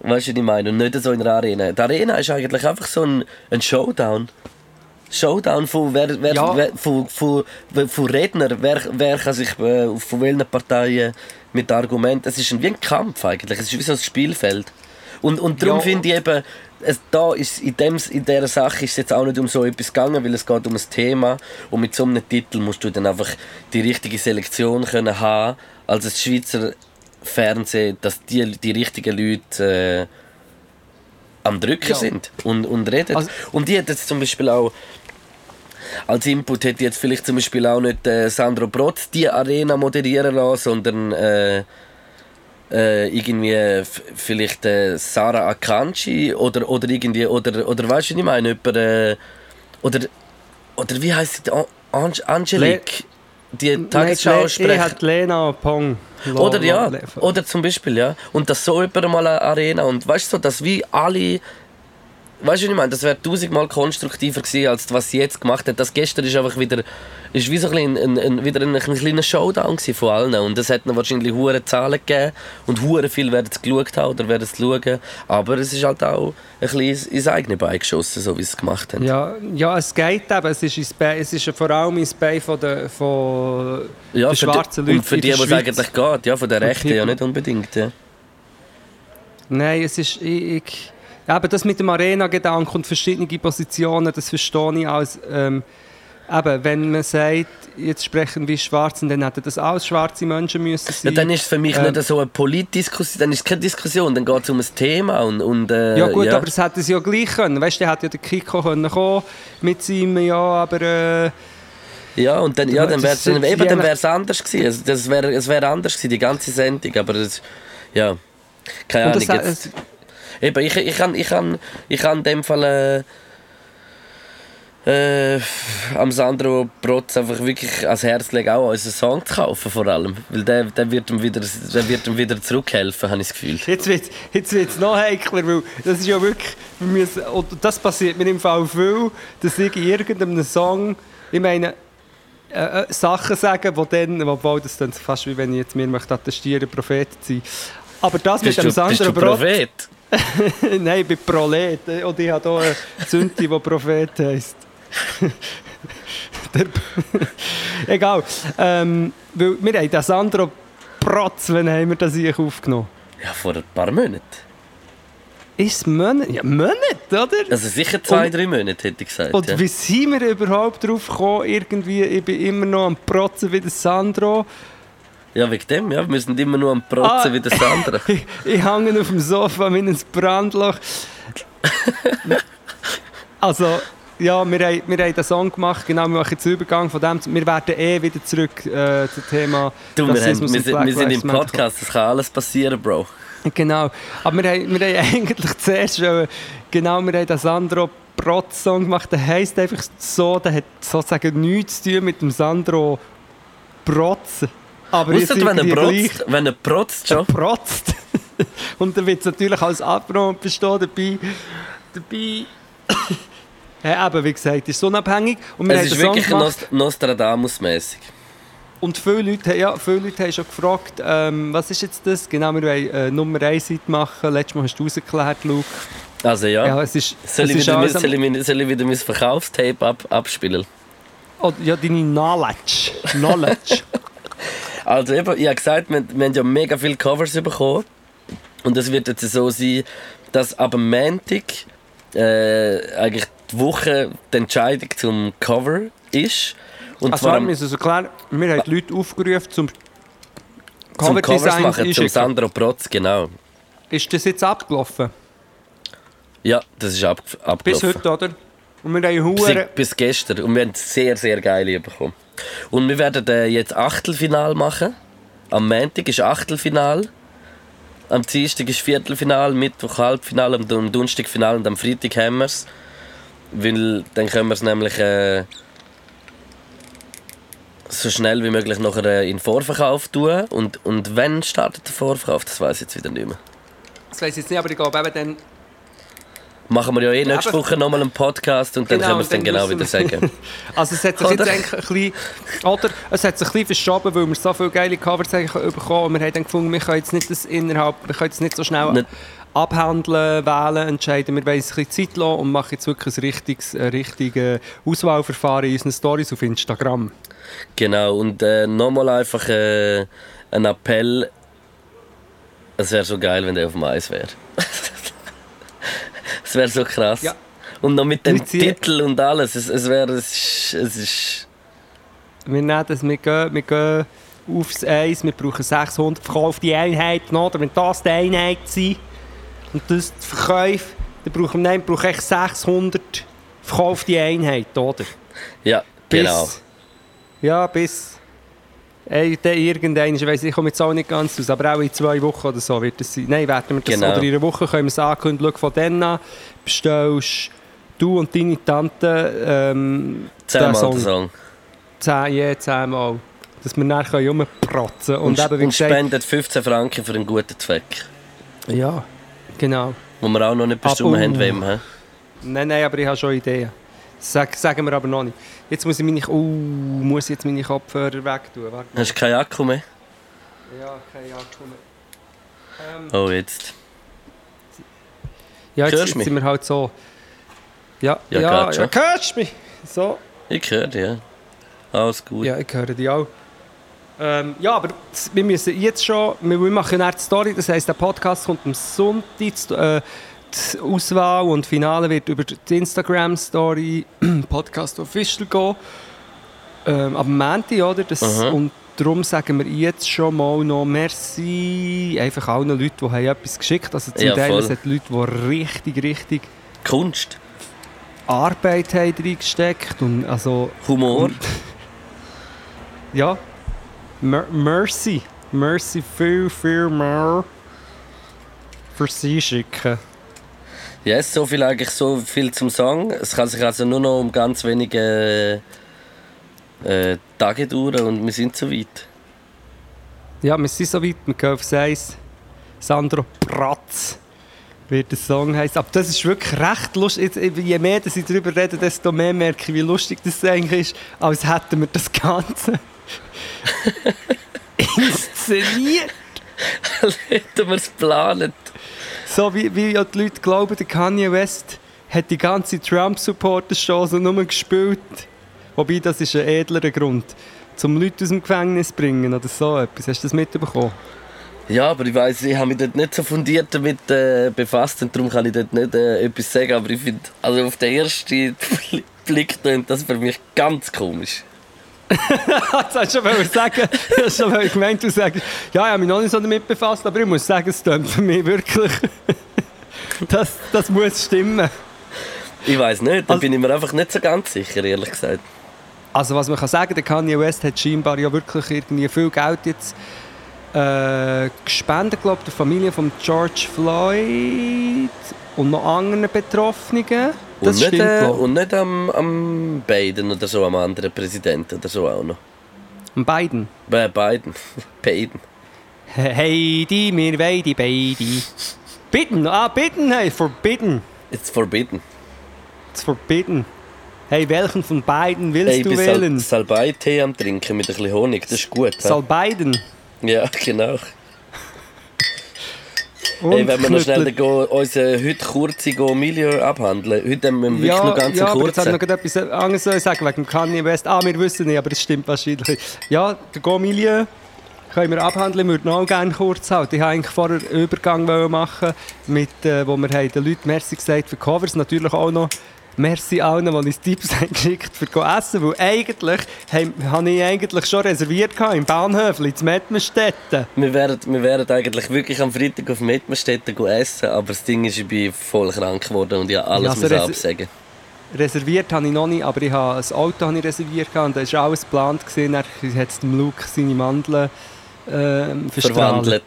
Weißt du, was ich meine? Und nicht so in der Arena. Die Arena ist eigentlich einfach so ein, ein Showdown. Showdown von, wer, wer, Ja. wer, von, von, von Rednern, wer, wer kann sich äh, von welchen Parteien mit Argumenten. Es ist ein, wie ein Kampf eigentlich, es ist wie so ein Spielfeld. Und, und darum Ja. finde ich eben, es, da ist, in, dem, in dieser Sache ist es jetzt auch nicht um so etwas gegangen, weil es geht um ein Thema und mit so einem Titel musst du dann einfach die richtige Selektion können haben, als das Schweizer Fernsehen, dass die, die richtigen Leute äh, am Drücken Ja. sind und, und reden. Also- und die hat jetzt zum Beispiel auch als Input hätte jetzt vielleicht zum Beispiel auch nicht äh, Sandro Protz die Arena moderieren lassen, sondern äh, äh, irgendwie vielleicht äh, Sarah Akanji oder, oder irgendwie, oder, oder weißt du, was ich meine? Jemand, äh, oder, oder wie heißt sie? An Ange Angelique? Die Tagesschau ich hat Lena Pong. oder ja, oder zum Beispiel, ja. Und das so jemand mal eine Arena. Und weißt du, so, dass wie alle. Weißt du, was ich meine? Das wäre tausendmal konstruktiver gewesen, als was sie jetzt gemacht hat. Das gestern ist einfach wieder. Ist wie so ein, ein, ein, wieder ein, ein kleiner Showdown von allen. Und es hat wahrscheinlich hohe Zahlen gegeben. Und hure viel werden es geschaut haben oder werden es schauen. Aber es ist halt auch ein bisschen ins, eigene Bein geschossen, so wie sie es gemacht haben. Ja, ja, es geht eben. Es ist, ins Bein, es ist vor allem ins Bein von der, von Ja, der für die- schwarzen Leute Und für die, der was es eigentlich geht. Ja, von Von Rechten ja nicht unbedingt. Ja. Nein, es ist. Ich, ich, eben das mit dem Arena-Gedanken und verschiedene Positionen, das verstehe ich als. Ähm, eben, wenn man sagt, jetzt sprechen wir Schwarzen, dann hätten das alles schwarze Menschen müssen Ja, sein. dann ist es für mich Ähm, nicht so eine Politdiskussion, dann ist es keine Diskussion, dann geht es um ein Thema und, und äh, Ja gut, aber es hätte es ja gleich können. Weißt du, der hätte ja der Kiko können kommen mit seinem, ja, aber äh, ja, und dann, ja, dann wäre es eben, dann wär's anders gewesen. Also, das wäre es wäre anders gewesen, die ganze Sendung, aber das, ja, keine Ahnung. das, Jetzt, es, eben, ich, ich kann, ich kann, ich kann in dem Fall äh, äh, am Sandro Protz einfach wirklich ans Herz legen, auch unseren Song zu kaufen vor allem, weil der, der wird ihm wieder, der wird ihm wieder zurückhelfen, habe ich das Gefühl. Jetzt wird jetzt wird's noch heikler, weil das ist ja wirklich, wir müssen, und das passiert mir im Fall viel, dass ich in irgendeinem Song, ich meine, äh, äh, Sachen sagen, die dann, obwohl das dann fast wie wenn ich jetzt mir möchte attestieren, Prophet zu sein. Aber das Bist mit dem Sandro Brot, Prophet? nein, ich bin Prolet, und ich habe hier eine Zünti, die Prophet heisst. Egal, ähm, weil wir haben den Sandro Protz, wann haben wir das hier aufgenommen? Ja, vor ein paar Monaten. Ist es Monat? Ja, Monat, oder? Also sicher zwei, Und- drei Monate, hätte ich gesagt. Und ja. wie sind wir überhaupt drauf gekommen? Irgendwie, ich bin immer noch am Protzen wie der Sandro. Ja, wegen dem, ja. Wir sind immer nur am Protzen Ah. wie der Sandra. Ich, ich hänge auf dem Sofa wie ein Brandloch. also, ja, wir haben, wir haben den Song gemacht, genau, wir machen jetzt den Übergang von dem. Wir werden eh wieder zurück äh, zum Thema Du, wir, haben, wir, sind, wir sind im Podcast, es kann alles passieren, Bro. Genau. Aber wir haben, wir haben eigentlich zuerst schon, genau, wir haben den Sandro Protz-Song gemacht. Der heisst einfach so, der hat sozusagen nichts zu tun mit dem Sandro Protz. Aber Ausser wenn er protzt, wenn er protzt schon. protzt. Und dann wird es natürlich als Abron bestehen dabei. dabei ja, eben, wie gesagt, ist unabhängig. Und wir Es ist wirklich. Nost Nostradamus-mäßig. Und viele Leute, haben- ja, viele Leute haben schon gefragt, ähm, was ist jetzt das? Genau, wir wollen äh, Nummer 1 Seite machen. Letztes Mal hast du rausgeklärt, Luke. Also ja. Ja, es ist, soll, es ich ist wieder, alles soll, ich, soll ich wieder mein Verkaufstape ab, abspielen? Oh, ja, deine Knowledge. Knowledge. Also eben, ich habe gesagt, wir, wir haben ja mega viele Covers bekommen. Und es wird jetzt so sein, dass ab dem Montag äh, eigentlich die Woche die Entscheidung zum Cover ist. Und also, zwar am, müssen so klar, wir haben die Leute aufgerufen zum zum Covers Coverdesign machen, zum. Sandro Protz, genau. Ist das jetzt abgelaufen? Ja, das ist ab, Bis abgelaufen. heute, oder? Und wir haben Bis, bis gestern. Und wir haben sehr, sehr geile bekommen. Und wir werden äh, jetzt Achtelfinal machen. Am Montag ist Achtelfinal. Am Dienstag ist Viertelfinal, Mittwoch Halbfinal, am Don- Donnerstag Final und am Freitag haben wir es. Weil dann können wir es nämlich äh, so schnell wie möglich nachher äh, in den Vorverkauf tun. Und, und wann startet der Vorverkauf? Das weiß ich jetzt wieder nicht mehr. Das weiß ich jetzt nicht, aber ich glaube eben dann... Machen wir ja eh nächste Woche nochmal einen Podcast und dann Genau, können wir es dann dann genau wieder sagen. Also es hat sich Oder? jetzt eigentlich ein bisschen, oder es hat sich ein bisschen verschoben, weil wir so viele geile Covers bekommen und wir haben dann gefunden, wir können jetzt nicht das innerhalb, wir können jetzt nicht so schnell Nicht- abhandeln, wählen, entscheiden. Wir wollen uns ein bisschen Zeit lassen und machen jetzt wirklich ein richtiges, richtiges Auswahlverfahren in unseren Stories auf Instagram. Genau, und äh, nochmal einfach äh, ein Appell. Es wäre so geil, wenn der auf dem Eis wäre. Es wäre so krass. Ja. Und noch mit dem Titel und alles. Es, es wäre. Es, ist- es ist. Wir nehmen das, wir gehen, wir gehen aufs Eis, wir brauchen 600 verkaufte Einheiten, oder? Wenn das die Einheit sind und das die Verkäufe, dann brauchen wir, nein, brauchen echt 600 verkaufte Einheiten, oder? Ja, Bis, genau. Ja, bis. Ey, irgendein, ich weiß ich komme jetzt auch nicht ganz aus, aber auch in zwei Wochen oder so wird es sein. Nein, werden wir das, Genau. oder in einer Woche können wir es ankündigen. Schau von dann an, bestellst du und deine Tante ähm, Zehnmal Song. der Song. zehn, je zehnmal. Dass wir nachher rumprotzen können. Und, Und, eben, und gesagt, spendet 15 Franken für einen guten Zweck. ja, genau. Wo wir auch noch nicht bestimmt Ah, haben, oh. wem. hä? Nein, nein, aber ich habe schon Ideen. Sag, sagen wir aber noch nicht. Jetzt muss ich meine, oh, muss jetzt meine Kopfhörer wegtun. Warte. Hast du keinen Akku mehr? Ja, keine Akku mehr. Ähm, Oh, jetzt. ja, jetzt, jetzt sind wir halt so. Ja, Ja, ja, ja, hörst du mich? So. Ich höre dich, ja. Alles gut. Ja, ich höre dich auch. Ähm, ja, aber wir müssen jetzt schon, wir machen die Story, das heisst, der Podcast kommt am Sonntag, äh, die Auswahl und Finale wird über die Instagram-Story Podcast Official gehen. Ähm, am Montag, oder? Das, Aha. und darum sagen wir jetzt schon mal noch Merci einfach allen Leuten, die haben etwas geschickt haben. Also zum Ja, Teil es hat Leute, die richtig, richtig Kunst, Arbeit haben reingesteckt und also Humor. und- ja. Mer Mercy. Mercy viel, viel mehr für sie schicken. Ja, es ist so viel, eigentlich so viel zum Song. Es kann sich also nur noch um ganz wenige äh, Tage dauern und wir sind so weit. Ja, wir sind so weit, wir gehen aufs Eis. Sandro Pratz wird der Song heißt. Aber das ist wirklich recht lustig. Je mehr dass ich darüber rede, desto mehr merke ich, wie lustig das eigentlich ist, als hätten wir das Ganze inszeniert. Hätten wir es geplant. So wie, wie ja die Leute glauben, der Kanye West hat die ganze Trump-Supporter-Show nur gespielt. Wobei, das ist ein edlerer Grund. Zum Leute aus dem Gefängnis bringen oder so etwas. Hast du das mitbekommen? Ja, aber ich weiß, ich habe mich dort nicht so fundiert damit äh, befasst und darum kann ich dort nicht äh, etwas sagen. Aber ich finde, also auf den ersten Blick klingt das für mich ganz komisch. Das hast du schon sagen. Du hast schon gemeint, du sagst, ja, ich habe mich noch nicht so damit befasst, aber ich muss sagen, es klingt für mich wirklich... Das, das muss stimmen. Ich weiß nicht, da Also- bin ich mir einfach nicht so ganz sicher, ehrlich gesagt. Also was man kann sagen, der Kanye West hat scheinbar ja wirklich irgendwie viel Geld jetzt äh, gespendet, glaube der Familie von George Floyd und noch anderen Betroffenen. Das und, nicht, stimmt, äh, und nicht am, am Biden oder so, am anderen Präsidenten oder so auch noch. Am Biden. Bei Biden. Biden. Heidi, mir weidi, beidi. Bitten, ah, bitten, hey, forbidden. It's forbidden. It's forbidden. Hey, welchen von beiden willst Hey, ich du wählen? Sal Salbei-Tee am Trinken mit ein bisschen Honig, das ist gut. Biden. ja, genau. Hey, wenn wir noch schnell Knüppel- go, unseren heute kurzen Go Milieu abhandeln. Heute haben wir wirklich ja, noch ganz ja, jetzt kurzen. hat noch etwas anderes sollen sagen wegen dem Kanye West. Ah, wir wissen nicht, aber das stimmt wahrscheinlich. Ja, der Go-Milieu können wir abhandeln. Wir würden auch gerne kurz halten. Ich wollte eigentlich vorher einen Übergang machen, mit, äh, wo wir haben den Leuten Merci gesagt für Covers. Natürlich auch noch Merci allen, die uns Tipps haben geschickt für go essen. Weil eigentlich haben- habe ich eigentlich schon reserviert gehabt, im Bahnhöfli, in Mettmerstetten. Wir wären, wir wären eigentlich wirklich am Freitag auf Mettmerstetten essen, aber das Ding ist, ich bin voll krank geworden und ich habe alles Ja, also absagen. Reserviert habe ich noch nicht, aber ich habe ein Auto habe ich reserviert und da war alles geplant. Dann hat es dem Luke seine Mandeln ähm. Verwandelt.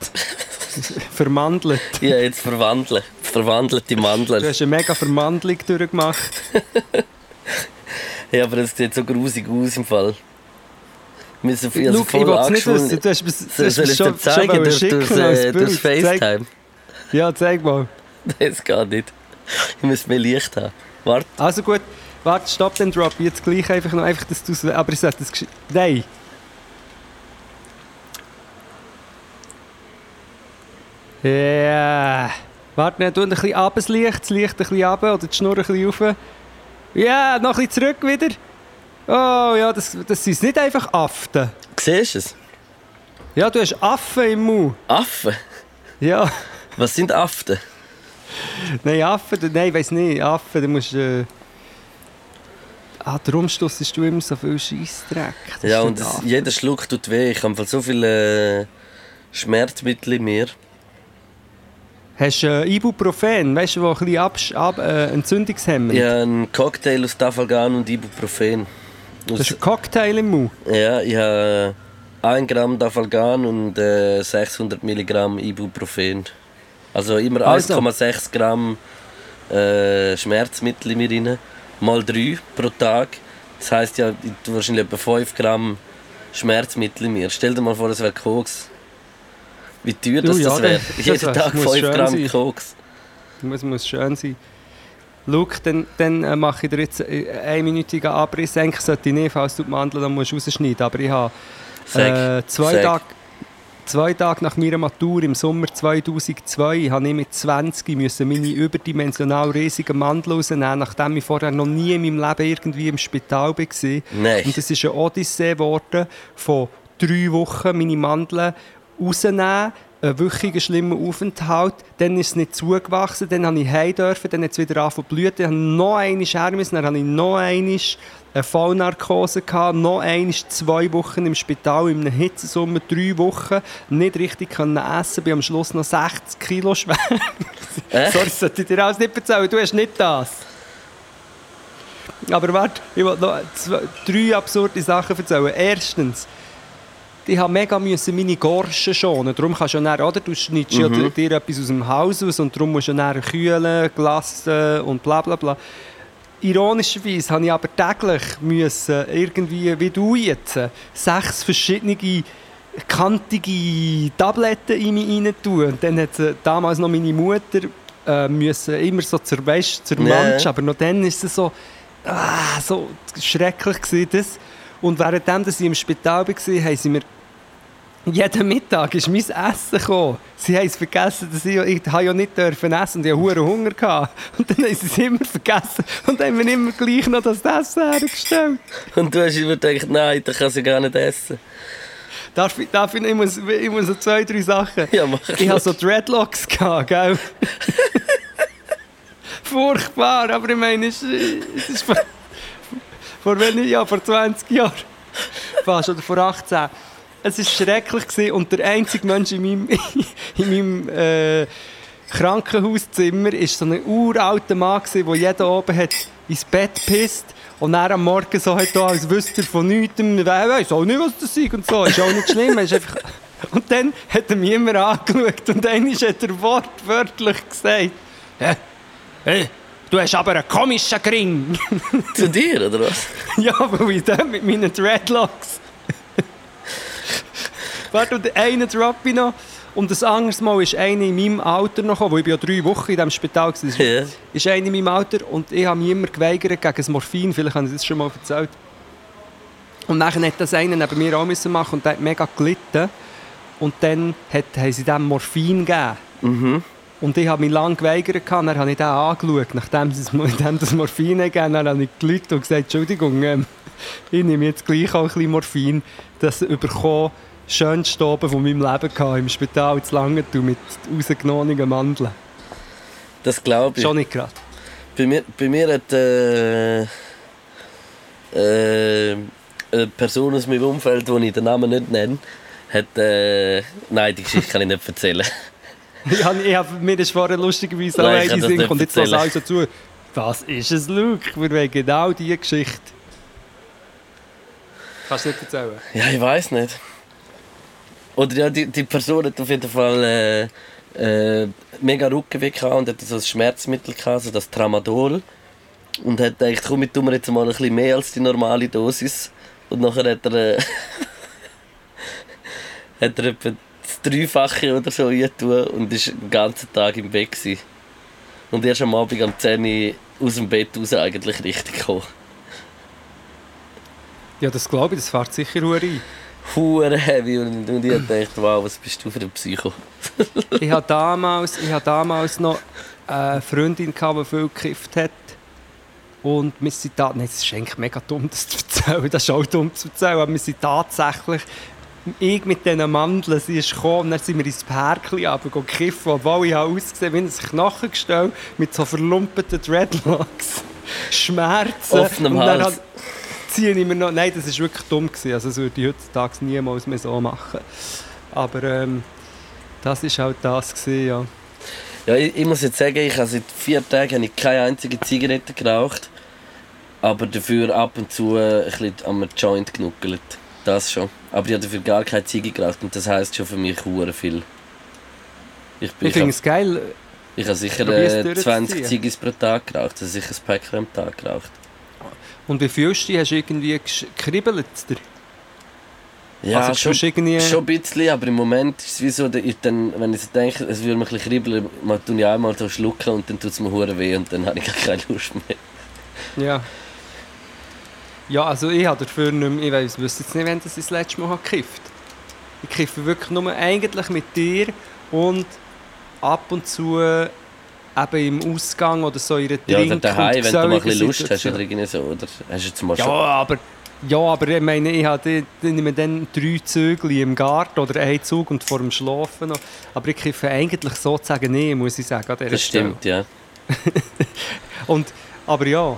Vermandelt. ja, jetzt verwandeln. Verwandelte Du Mandler. hast eine mega Vermandlung durchgemacht. Ja, aber es sieht so grusig aus im Fall. Wir sind also Luke, ich voll angeschwollen. wissen. Du hast es Soll, soll ich es dir zeigen durch, durch, äh, durch FaceTime? Ja, zeig mal. Das geht nicht. Ich muss mehr Licht haben. Warte. Also gut, warte, stopp den Drop. Jetzt gleich einfach noch, einfach, dass du es... Aber ich sage das... Nein. Ja. Warte, ne, tu ein bisschen ab, das Licht, das Licht ein bisschen ab oder die Schnur ein bisschen rauf. Ja, noch ein bisschen zurück wieder. Oh ja, das, das sind nicht einfach Affen. Siehst du es? Ja, du hast Affen im Mund. Affen? Ja. Was sind Affen? Nein, Affen, nein, ich weiß nicht. Affen, du musst. Äh... Ah, darum stossest du immer so viel Scheissdreck. Das Ja, und Affen. jeder Schluck tut weh. Ich habe so viele äh, Schmerzmittel in mir. Hast du äh, Ibuprofen, weißt du, wo ein bisschen Absch ab, äh, Entzündungshemmer? Ich habe einen Cocktail aus Tafalgan und Ibuprofen. Das ist Aus, ein Cocktail im Mund. ja, ich habe 1 Gramm Tafalgan und äh, 600 Milligramm Ibuprofen. Also immer Also. 1,6 Gramm äh, Schmerzmittel in mir rein. Mal 3 pro Tag. Das heisst ja, wahrscheinlich etwa 5 Gramm Schmerzmittel in mir. Stell dir mal vor, das wäre Koks. Wie teuer Du, das, ja, das wäre. Jeden das Tag muss 5 schön Gramm sein. Koks. Das muss schön sein. Schau, dann, dann äh, mache ich dir jetzt äh, einen einminütigen Abriss. Eigentlich sollte ich nicht, falls du die Mandeln dann musst rausschneiden Aber ich habe äh, zwei. Tage, zwei Tage nach meiner Matur im Sommer 2002 habe ich mit 20 müssen meine überdimensional riesigen Mandeln rausnehmen, nachdem ich vorher noch nie in meinem Leben irgendwie im Spital war. Nein. Und es ist eine Odyssee geworden von drei Wochen meine Mandeln rausnehmen, einen wöchigen schlimmen Aufenthalt, dann ist es nicht zugewachsen, dann habe ich heim dürfen, dann hat es wieder angefangen zu blüten, dann habe ich noch einmal her müssen, dann habe ich noch eine Vollnarkose gehabt, noch einmal zwei Wochen im Spital, in einem Hitzesommer, drei Wochen, nicht richtig können essen, bin am Schluss noch 60 Kilo schwer. Echt? Sorry, das sollte ich dir alles nicht erzählen, du hast nicht das. Aber warte, ich wollte noch zwei, drei absurde Sachen erzählen. Erstens, ich habe mega müssen meine Gorschen schonen. Darum kannst du dann, oder? Du schneidest ja dir- etwas aus dem Haus aus und darum musst du dann kühlen, glassen und bla bla bla. Ironischerweise habe ich aber täglich müssen, irgendwie, wie du jetzt, sechs verschiedene kantige Tabletten in mich rein tun. Und dann hat äh, damals noch meine Mutter äh, müssen immer so zur, weißt, zur. Mansch, aber noch dann ist es so, ah, so schrecklich gewesen, das. Und währenddem, dass ich im Spital war, haben sie mir jeden Mittag ist mein Essen gekommen. Sie haben es vergessen, dass ich, ich ja nicht dürfen essen und ich hatte Hunger. Gehabt. Und dann haben sie es immer vergessen und haben mir immer gleich noch das Essen hergestellt. Und du hast immer gedacht, nein, das kann sie gar nicht essen. Darf ich, darf ich, ich, muss, ich muss so zwei, drei Sachen. Ja, mach Ich hatte so Dreadlocks, gehabt, gell? Furchtbar, aber ich meine, es ist, vor, vor, ja, vor 20 Jahren. Fast, oder vor 18. Es war schrecklich gewesen und der einzige Mensch in meinem, in meinem äh, Krankenhauszimmer war so ein uralter Mann, gewesen, der jeden oben hat ins Bett pisst und dann am Morgen so hat, als wüsste er von nichts, er weiß auch nicht, was das ist und so. Ist auch nicht schlimm, ist einfach... Und dann hat er mich immer angeschaut und einmal hat er wortwörtlich gesagt, «Hä? Hey, du hast aber einen komischen Gring. Zu dir, oder was? ja, weil ich dann mit meinen Dreadlocks. Warte, und einen drop ich noch. Und das anderes Mal ist einer in meinem Alter noch gekommen, weil ich ja drei Wochen in diesem Spital war. Ja. Ist einer in meinem Alter und ich habe mich immer geweigert gegen das Morphin. Vielleicht habe ich das schon mal erzählt. Und dann hat das einer neben mir auch müssen machen und der hat mega gelitten. Und dann hat, haben sie dem Morphin gegeben. Mhm. Und ich habe mich lange geweigert, und dann habe ich den angeschaut, nachdem sie nachdem das Morphin gegeben dann habe ich gelitten und gesagt, Entschuldigung, ähm, ich nehme jetzt gleich auch ein bisschen Morphin, das überkommen schönste oben von meinem Leben gehabt, im Spital zu Langenthal mit rausgenommenen Mandeln. Das glaube ich. Schon nicht gerade. Bei mir, bei mir hat äh, äh, eine Person aus meinem Umfeld, die ich den Namen nicht nenne, hat. Äh, nein, die Geschichte kann ich nicht erzählen. Ich habe, ich mir ist vorher lustigerweise auch ich eine das Sinn nicht und jetzt lassen erzählen. alle so zu. Das ist es, Luke. Wir wollen genau diese Geschichte. Kannst du nicht erzählen? Ja, ich weiß nicht. Oder ja, die, die Person hat auf jeden Fall äh, äh, mega Rückenweh und hat so ein Schmerzmittel gehabt, so das Tramadol. Und hat gedacht, komm, ich tue mir jetzt mal ein bisschen mehr als die normale Dosis. Und nachher hat er, äh, hat er etwa das Dreifache oder so reingetan und ist den ganzen Tag im Bett gewesen. Und erst am Abend um 10 Uhr aus dem Bett raus eigentlich richtig gekommen. Ja, das glaube ich, das fährt sicher hure rein. Hure heavy und, und ich gedacht, wow, was bist du für ein Psycho? ich hatte damals, ich hatte damals noch eine Freundin, gehabt, die viel gekifft hat. Und wir sind da, nein, das ist eigentlich mega dumm, das zu erzählen, das ist auch dumm zu erzählen, aber wir sind tatsächlich, ich mit diesen Mandeln, sie ist gekommen, dann sind wir ins Pärkchen runter kiffen, obwohl ich habe ausgesehen wie ein Knochengestell mit so verlumpeten Dreadlocks, Schmerzen. Offenem Hals. hat- ziehe ich mir noch, nein, das war wirklich dumm, gewesen. also das würde ich heutzutage niemals mehr so machen. Aber ähm, das war halt das, gewesen, ja. Ja, ich, ich muss jetzt sagen, ich habe seit vier Tagen habe ich keine einzige Zigarette geraucht. Aber dafür ab und zu äh, ein bisschen am Joint genuckelt. Das schon. Aber ich habe dafür gar keine Ziege geraucht und das heisst schon für mich hure viel. Ich, bin, Ich ich, finde es geil, ich habe sicher äh, durchzuziehen. 20 Ziggis pro Tag geraucht. Also sicher ein Päckchen am Tag geraucht. Und wie fühlst du dich? Hast du irgendwie gesch- kribbelt es dir? Ja, also, schon, irgendwie... schon ein bisschen, aber im Moment ist es wie so, ich dann, wenn ich so denke, es würde mir ein bisschen kribbeln, mal tue ich einmal so schlucken und dann tut es mir hure weh und dann habe ich gar keine Lust mehr. Ja. Ja, also ich habe dafür nicht mehr, ich weiss, wüsste jetzt nicht, wann das das letzte Mal gekifft Ich kiffe wirklich nur eigentlich mit dir und ab und zu eben im Ausgang oder so in einer Ja, oder daheim, wenn du mal ein bisschen Lust hast oder irgendwie so. Oder hast jetzt mal Ja, aber, ja, aber ich meine, ich habe dann drei Zügel im Garten oder einen Zug und vor dem Schlafen noch. Aber ich kiffe eigentlich sozusagen nicht, muss ich sagen. Das Stelle. stimmt, ja. Und, aber ja,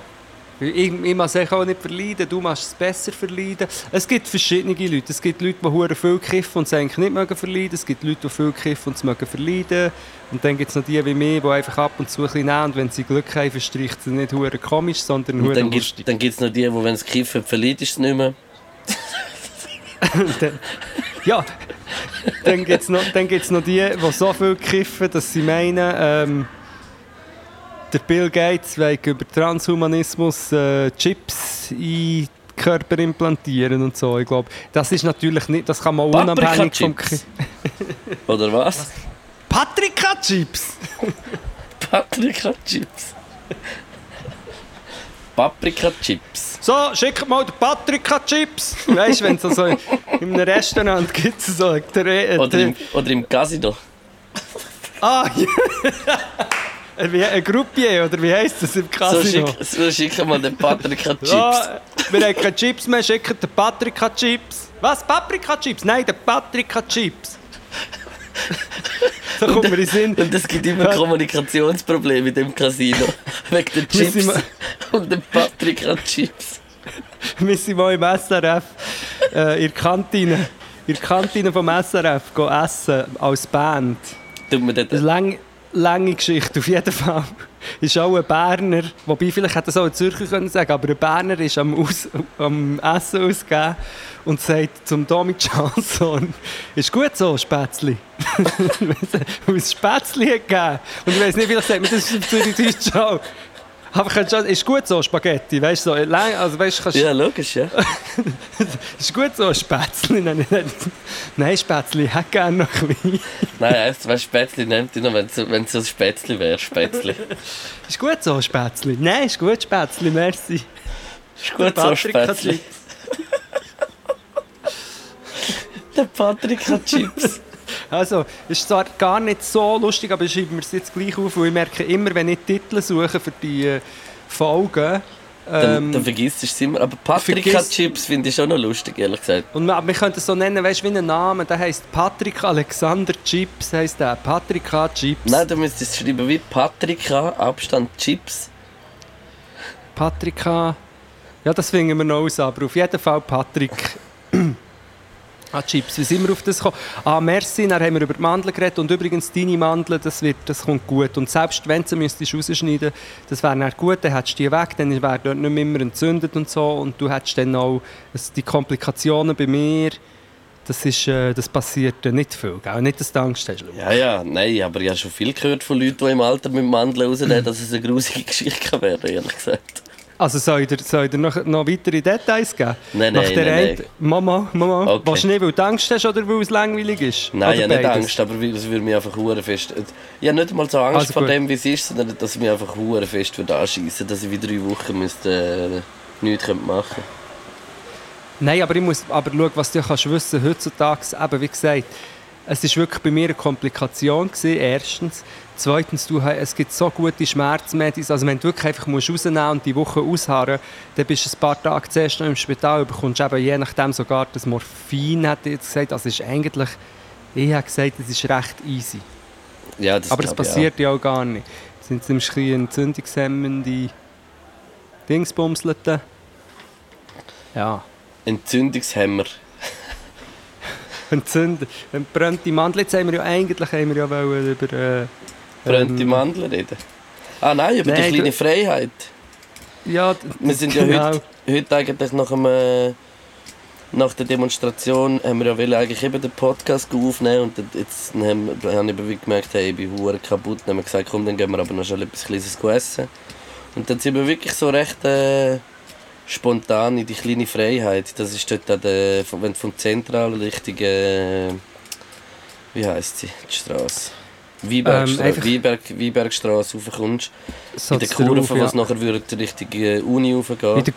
ich, ich muss es auch nicht verleiden, du machst es besser verleiden. Es gibt verschiedene Leute. Es gibt Leute, die hure viel kiffen und es eigentlich nicht mögen verleiden. Es gibt Leute, die viel kiffen und es mögen verleiden. Und dann gibt es noch die wie mich, die einfach ab und zu ein bisschen nehmen und wenn sie Glück haben, verstreicht es nicht hure komisch, sondern hure dann gibt dann gibt's noch die, die, wenn es kiffen, ist es nicht mehr. Ja, dann gibt es noch, dann gibt's noch die, die so viel kiffen, dass sie meinen, ähm, der Bill Gates will über Transhumanismus äh, Chips in den Körper implantieren und so. Ich glaube, das ist natürlich nicht, das kann man unabhängig vom Oder was? Paprika-Chips! Paprika-Chips. Paprika-Chips. So, schickt mal die Paprika-Chips! Weißt du, wenn es so, in einem Restaurant gibt, so der, äh, Oder der, im, oder im Casino. Ah, ja. Wie ein Groupier, oder wie heisst das im So, Casino? schick, so schicken wir den Paprika-Chips. Ja, wir haben keine Chips mehr, schicken den Paprika-Chips. Was? Paprika-Chips? Nein, den Paprika-Chips. so kommt mir in Sinn. Und es gibt immer Kommunikationsprobleme in dem Casino. Wegen den Chips und den Paprika-Chips. Wir sind mal im SRF äh, in der Kantine. In der Kantine vom SRF essen als Band. Tut mir Das eine lange, Geschichte, auf jeden Fall. ist auch ein Berner, wobei vielleicht hätte es auch ein Zürcher können sagen, aber ein Berner ist am, Aus, am Essen ausgegeben und sagt zum Domi Johnson, ist gut so, Spätzli. Weil es Spätzli hat gegeben. Und ich weiß nicht, vielleicht sagt man das auf Zürich auch. Aber kannst du- ist gut so, Spaghetti, weißt du, so, lang- also weißt, du, kannst, Ja, logisch, ja. ist gut so, Spätzli. Nein, nein, nein, Spätzli, ich hätte gerne noch ein bisschen. Nein, erst zwei Spätzli nimmt ihr noch, wenn es so, ein Spätzli wäre. Spätzli. Ist gut so, Spätzli. Nein, ist gut, Spätzli, merci. Ist gut so, Spätzli. Der Patrick hat Chips. Also, ist zwar gar nicht so lustig, aber ich schreibe mir es jetzt gleich auf, weil ich merke immer, wenn ich Titel suche für die äh, Folgen, Dann, ähm, dann vergisst du es immer. Aber hat Chips, finde ich schon noch lustig, ehrlich gesagt. und wir, aber wir können es so nennen, weißt du, wie ein Name, der heisst Patrick Alexander Chips, heisst der. Patrick A. Chips. Nein, du müsstest es schreiben wie Patrika, Abstand Chips. Patrick A. Ja, das finden wir noch aus, aber auf jeden Fall Patrick. Ah, Chips, wie sind wir auf das gekommen? Ah, merci, dann haben wir über die Mandeln geredet und übrigens deine Mandeln, das, wird, das kommt gut. Und selbst wenn du sie müsstest das wäre dann gut, dann hättest du die weg, dann wäre dort nicht mehr entzündet und so und du hättest dann auch also die Komplikationen bei mir, das, ist, äh, das passiert nicht viel, gell? nicht, dass du Angst hast. Ja, ja, nein, aber ich habe schon viel gehört von Leuten, die im Alter mit Mandeln rausnehmen, dass es eine grusige Geschichte werden ehrlich gesagt. Also soll ich dir, soll ich dir noch, noch weitere Details geben? Nein, Nach nein, der nein, nein. Mama, Mama, Okay. willst du nicht, weil du Angst hast oder weil es langweilig ist? Nein, ich habe nicht? Angst, aber es würde mich einfach hure fest... Ich habe nicht mal so Angst Also vor gut. dem, wie es ist, sondern dass ich mich einfach hure fest würde anschiessen dass ich wie drei Wochen müsste, äh, nichts könnte machen Nein, aber ich muss aber schauen, was du kannst wissen heutzutage, eben wie gesagt, es ist wirklich bei mir eine Komplikation gewesen, erstens. Zweitens, du, es gibt so gute Schmerzmedizin, also wenn du wirklich einfach musst rausnehmen und die Woche ausharren, dann bist du ein paar Tage zuerst noch im Spital, bekommst eben je nachdem sogar das Morphin, hat jetzt gesagt, also ist eigentlich, ich habe gesagt, es ist recht easy. Ja, das Aber es passiert ja auch gar nicht. Es sind nämlich ein entzündungshemmende Dingsbumselten. Ja. Entzündungshemmer. Entzünden. Brennte Mandel. Jetzt haben wir ja eigentlich haben wir ja wollen über... Äh, Brennte ähm, Mandeln reden. Ah nein, über Nein, die kleine Freiheit. Ja, Wir sind ja genau. heute, heute eigentlich nach, dem, äh, nach der Demonstration haben wir ja eigentlich eben den Podcast aufnehmen und dann- jetzt haben, wir- habe ich gemerkt, hey, ich bin hure kaputt. Dann haben wir gesagt, komm, dann gehen wir aber noch schnell etwas Kleines essen. Und dann sind wir wirklich so recht äh, spontan in die kleine Freiheit. Das ist dort an der, wenn du vom Zentral Richtung, äh, wie heisst sie, die Straße? Weinbergstraße, Ähm, Weinberg, Weinbergstraße raufkommst. In der Kurve, was ja. nachher würde Richtung äh, Uni raufgehen. In der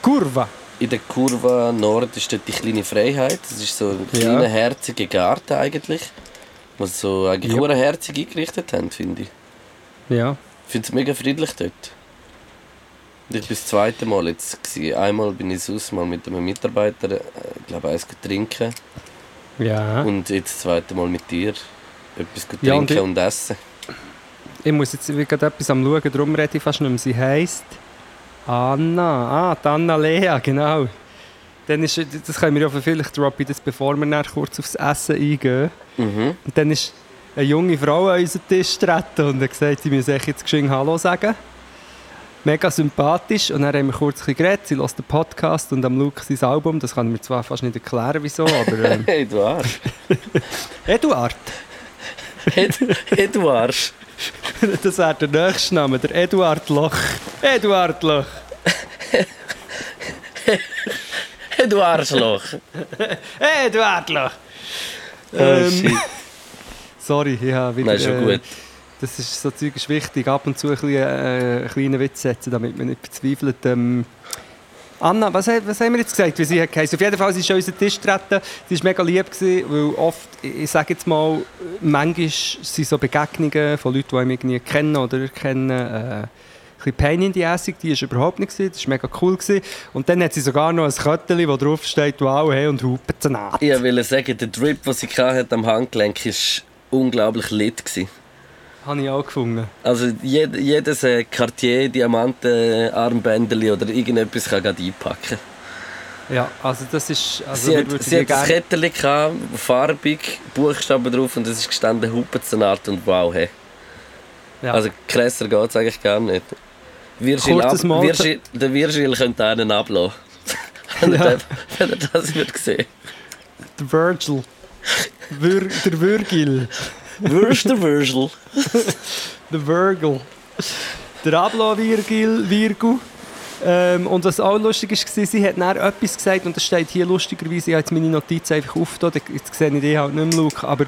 Kurve. In der Kurve Nord ist dort die kleine Freiheit. Das ist so ein Ja. kleiner, herziger Garten eigentlich. Was so eigentlich Ja. ja. herzig eingerichtet haben, finde ich. Ja. Ich finde es mega friedlich dort. Ich war das zweite Mal jetzt. Gewesen. Einmal bin ich aus mal mit einem Mitarbeiter, äh, ich glaube, eins trinken. Ja. Und jetzt das zweite Mal mit dir. Etwas gut Ja, und trinken und, essen. Ich muss jetzt gerade etwas am schauen, darum rede ich fast nicht mehr. Sie heisst Anna. Ah, die Anna Lea, genau. Dann ist, das können wir ja vielleicht droppen, das bevor wir dann kurz aufs Essen eingehen. Mhm. Und dann ist eine junge Frau an unseren Tisch getreten und hat gesagt, sie müsse jetzt geschwind Hallo sagen. Mega sympathisch. Und dann haben wir kurz ein geredet. Sie hört den Podcast und am Luke sein Album. Das kann ich mir zwar fast nicht erklären, wieso, aber... Ähm. Eduard, hey, du Arsch. das wäre der nächste Name, der Eduard Loch. Eduard Loch. Hey, du Arschloch. Eduard Loch. Oh, Ähm. Sorry, ich habe wieder... Nein, schon äh, gut. Das ist so Zeug ist wichtig, ab und zu ein bisschen, äh, einen kleinen Witz setzen, damit man nicht verzweifelt. Ähm, Anna, was, was haben wir jetzt gesagt, wie sie hat geheißen? Auf jeden Fall sie ist an unseren Tisch getreten. Sie war mega lieb, gewesen, weil oft, ich sage jetzt mal, manchmal sind so Begegnungen von Leuten, die einen irgendwie kennen oder kennen, äh, ein Pain in die Essig, die war überhaupt nicht. Gewesen. Das war mega cool. Gewesen. Und dann hat sie sogar noch ein Köttchen, wo drauf steht, wow, hey, und Hupenzenat. Ich wollte sagen, der Drip, den sie hatte am Handgelenk, war unglaublich lit. Gewesen. Habe ich auch gefunden. Also jed, jedes äh, Cartier, Diamanten, Armbändeli oder irgendetwas kann gerade einpacken. Ja, also das ist... Also sie hat, sie hat ein Kettchen, gehabt, farbig, Buchstaben drauf und es ist gestanden Hupenzenart und wow, hey. Ja. Also krasser geht es eigentlich gar nicht. Virgil, ab, Virgil, der Virgil könnte einen ablassen. wenn, Ja. er, wenn er das wird sehen. Der Virgil. Vir der Virgil. Würst der Virgil? Der Virgil. Der Ablo Virgil, Virgu. Ähm, und was auch lustig war, sie hat dann etwas gesagt, und das steht hier lustigerweise, ich habe jetzt meine Notizen einfach aufgetan, jetzt sehe ich die halt nicht mehr, Luke, aber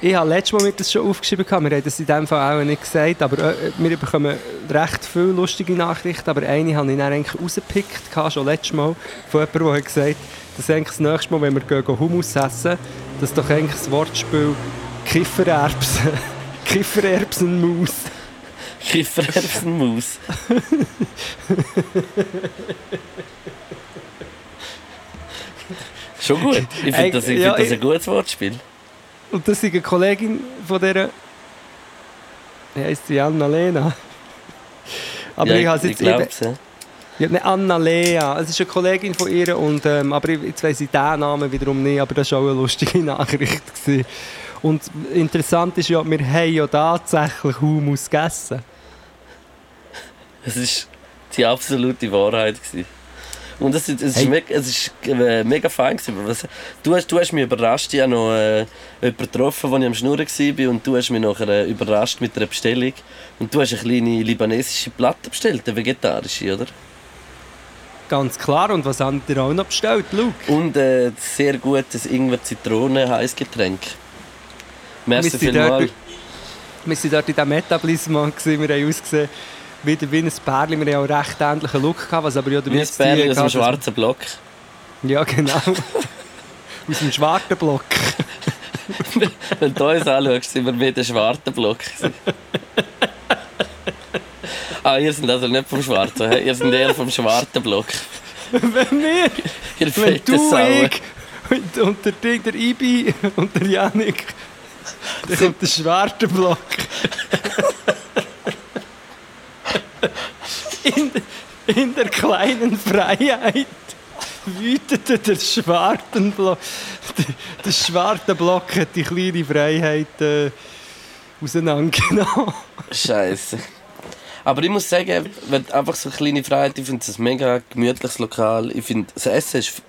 ich habe letztes Mal mit das schon aufgeschrieben, wir haben das in dem Fall auch nicht gesagt, aber äh, wir bekommen recht viele lustige Nachrichten, aber eine habe ich dann eigentlich rausgepickt, schon letztes Mal, von jemandem, der hat gesagt dass eigentlich das nächste Mal, wenn wir Hummus essen, dass doch eigentlich das Wortspiel Kiffererbsen, Kiffererbsenmaus Kiffererbsenmaus. Schon gut. Ich finde das, ich ja, find das ich- ein gutes Wortspiel. Und das ist eine Kollegin von dieser. Wie heisst sie? Anna-Lena. Aber ja, ich habe jetzt eben. glaub's, ja. Ja, nicht Anna-Lea. Es ist eine Kollegin von ihr. Und, ähm, aber ich- jetzt weiss ich den Namen wiederum nicht. Aber das war auch eine lustige Nachricht. Gewesen. Und interessant ist ja, wir haben ja tatsächlich Hummus gegessen. Es ist die absolute Wahrheit. Gewesen. Und es, ist- es, Hey. ist, mega, es ist äh, mega fein. Gewesen. Was, du, hast, du hast mich überrascht. Ich habe noch äh, jemanden getroffen, als ich am Schnurren war. Und du hast mich nachher äh, überrascht mit einer Bestellung. Und du hast eine kleine libanesische Platte bestellt, eine vegetarische, oder? Ganz klar. Und was habt ihr auch noch bestellt, Luke? Und äh, sehr gutes Ingwer-Zitrone-Heißgetränk. Merci Wir vielmals. Waren dort in diesem Etablissement. Gewesen. Wir haben ausgesehen wie, wie ein Pärchen. Wir haben auch recht ähnlichen Look gehabt. Was aber ja Wie damit ein zu tun aus dem schwarzen Block. Ja, genau. Aus dem schwarzen Block. Wenn du uns anschaust, sind wir wie der schwarze Block. ah, ihr seid also nicht vom schwarzen, ihr seid eher vom schwarzen Block. Wenn wir, Ihr wenn du, Sauen. ich und, und der Ding, der Ibi und der Janik, dann kommt der schwarze Block. In, in der kleinen Freiheit wütete der schwarze Block. Der, der schwarze Block hat die kleine Freiheit äh, auseinandergenommen. Scheiße. Aber ich muss sagen, wenn einfach so eine kleine Freiheit, ich finde es ein mega gemütliches Lokal. Ich finde, das Essen ist.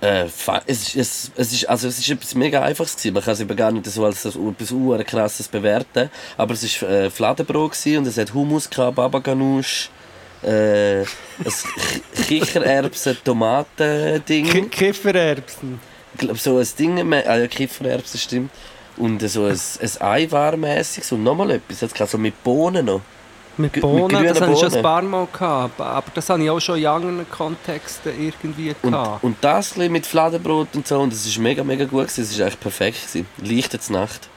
Äh, es, es, es, ist, also es ist etwas mega Einfaches gewesen. Man kann es eben gar nicht so als etwas krasses bewerten. Aber es war äh, Fladenbrot gewesen und es hat Hummus, gehabt, Baba Ganoush, äh, Kichererbsen, Tomaten-Ding. Ki- Kiffererbsen. Ich glaube, so ein Ding, ah ja, Kiffererbsen stimmt. Und so ein, ein Eiwar-mässiges und nochmal etwas. Jetzt gerade so mit Bohnen noch. Mit Bohnen, das habe ich schon ein paar Mal gehabt. Aber das habe ich auch schon in anderen Kontexten irgendwie Und, gehabt. und das mit Fladenbrot und so. Und es ist mega, mega gut. gewesen. Es war echt perfekt. Gewesen. Leichte Nacht.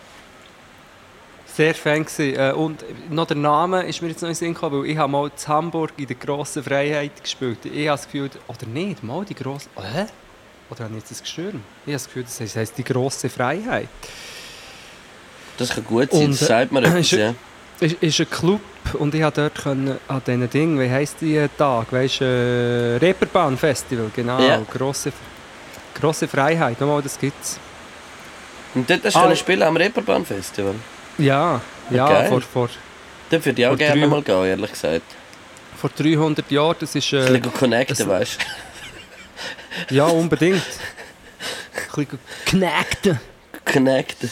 Sehr fan gewesen. Äh, Und noch der Name ist mir jetzt noch in den Sinn gekommen, weil ich habe mal in Hamburg in der grossen Freiheit gespielt. Ich habe das Gefühl, oder nicht, mal die grosse... Hä? Oder habe ich jetzt das gestürmt? Ich habe das Gefühl, das heisst, das heisst die grosse Freiheit. Das kann gut sein. Und, das sagt mir äh, etwas, ist- ja. Es ist ein Club und ich habe dort können, an diesen Ding, wie heisst die Tag? Weißt du, äh, Reeperbahn Festival, genau. Ja. Grosse, grosse Freiheit, nochmal, das gibt's. Und dort hast du Ah. spielen am Reeperbahn-Festival. Ja, ja, geil. vor, vor, Dort würde ich auch gerne drei- mal gehen, ehrlich gesagt. vor 300 Jahren, das ist... Ein Äh, bisschen connecten, weißt du. ja, unbedingt. Ein bisschen connecten. Connecten.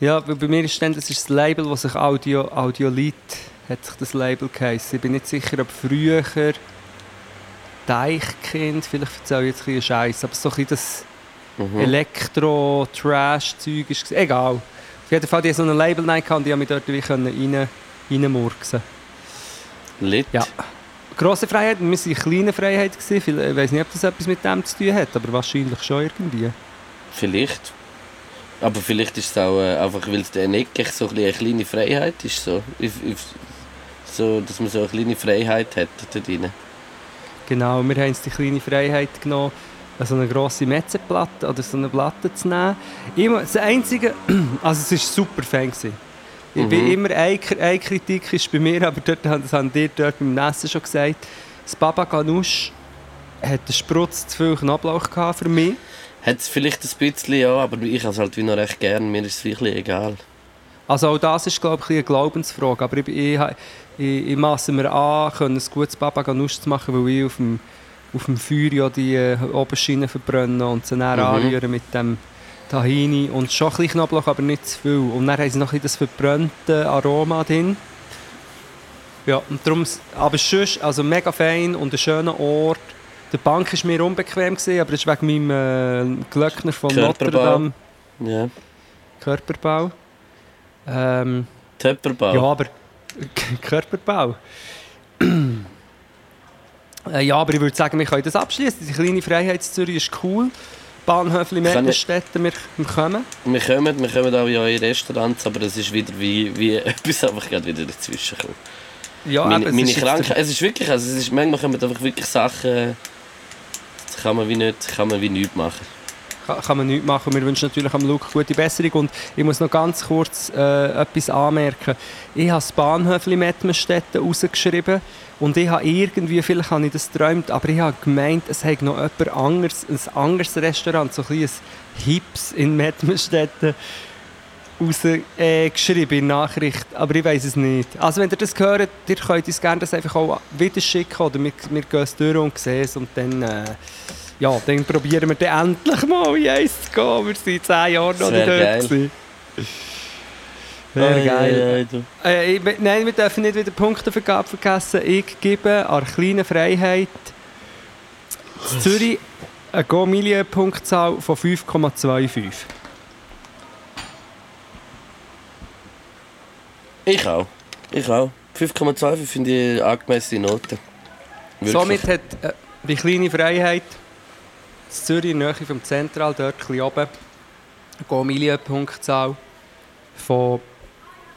Ja, bei mir ist dann, das ist das Label, das sich Audio, Audiolit hat sich das Label geheißen. Ich bin nicht sicher, ob früher Deichkind, vielleicht erzähle ich jetzt ein bisschen Scheiß, aber so ein bisschen das Mhm. Elektro-Trash-Zeug ist. Egal. Auf jeden Fall, die so ein Label rein und ich konnte mich dort wie können rein, reinmurksen. Lit. Ja. Grosse Freiheit, wir waren in kleiner Freiheit. Ich weiß nicht, ob das etwas mit dem zu tun hat, aber wahrscheinlich schon irgendwie. Vielleicht. Aber vielleicht ist es auch äh, einfach, weil es dann gleich so eine kleine Freiheit ist. So. Ich, ich, so, dass man so eine kleine Freiheit hat dort drin. Genau, wir haben uns die kleine Freiheit genommen, so eine grosse Metzenplatte oder so eine Platte zu nehmen. Immer, das Einzige, also es war super Fan. Gewesen. Ich bin Mhm. immer, eine, eine Kritik ist bei mir, aber dort, das haben die dort beim Essen schon gesagt, das Baba Ganoush hat einen Sprutz zu viel Knoblauch gehabt für mich. Hat es vielleicht ein bisschen, ja, aber ich habe es halt wie noch recht gern. Mir ist es wirklich egal. Also auch das ist, glaube ich, eine Glaubensfrage. Aber ich, ich, ich, ich masse mir an, können ein gutes Baba Ganoush zu machen, weil ich auf dem, auf dem Feuer ja die äh, Oberschienen verbrennen und sie dann Mhm. anrühren mit dem Tahini. Und schon ein bisschen Knoblauch, aber nicht zu viel. Und dann haben sie noch ein bisschen das verbrannte Aroma drin. Ja, und darum, aber sonst, also mega fein und ein schöner Ort. Die Bank war mir unbequem, gewesen, aber das ist wegen meinem äh, Glöckner von Körperbau. Notre Dame Ja. Körperbau. Ähm, Töpperbau. ja, aber Körperbau. äh, ja, aber ich würde sagen, wir können das abschließen. Die kleine Freiheitszürich ist cool. Bahnhöfli Kann ich- Mettenstädten, wir, wir kommen. Wir kommen, wir kommen auch in Restaurants, aber es ist wieder wie, wie etwas einfach gerade wieder dazwischen gekommen. Ja, meine meine Krankheit, es ist wirklich, also es ist, manchmal kommen einfach wirklich Sachen, das kann man wie nicht, kann man wie nichts machen. Kann, man nichts machen. Wir wünschen natürlich am Luke gute Besserung. Und ich muss noch ganz kurz äh, etwas anmerken. Ich habe das Bahnhöfli Mettmerstetten rausgeschrieben und ich habe irgendwie, vielleicht habe ich das geträumt, aber ich habe gemeint, es hätte noch jemand anderes, ein anderes Restaurant, so ein kleines Hips in Mettmerstetten rausgeschrieben äh, in Nachricht, aber ich weiß es nicht. Also wenn ihr das hört, ihr könnt uns gerne das einfach auch wieder schicken oder wir, wir gehen es durch und sehen es und dann, äh, ja, dann probieren wir dann endlich mal in eins zu gehen. Wir sind zehn Jahre noch nicht dort gewesen. Ei, geil. Äh, ich, nein, wir dürfen nicht wieder Punktevergabe vergessen. Ich gebe an kleinen Freiheit in Zürich eine Go-Million-Punktzahl von 5,25. Ich auch. Ich auch. 5,25 finde ich eine angemessene Note. Wirklich. Somit hat äh, die kleine Freiheit in Zürich, in der Nähe vom Zentral, dort ein bisschen oben, eine Go-Million-Punktzahl von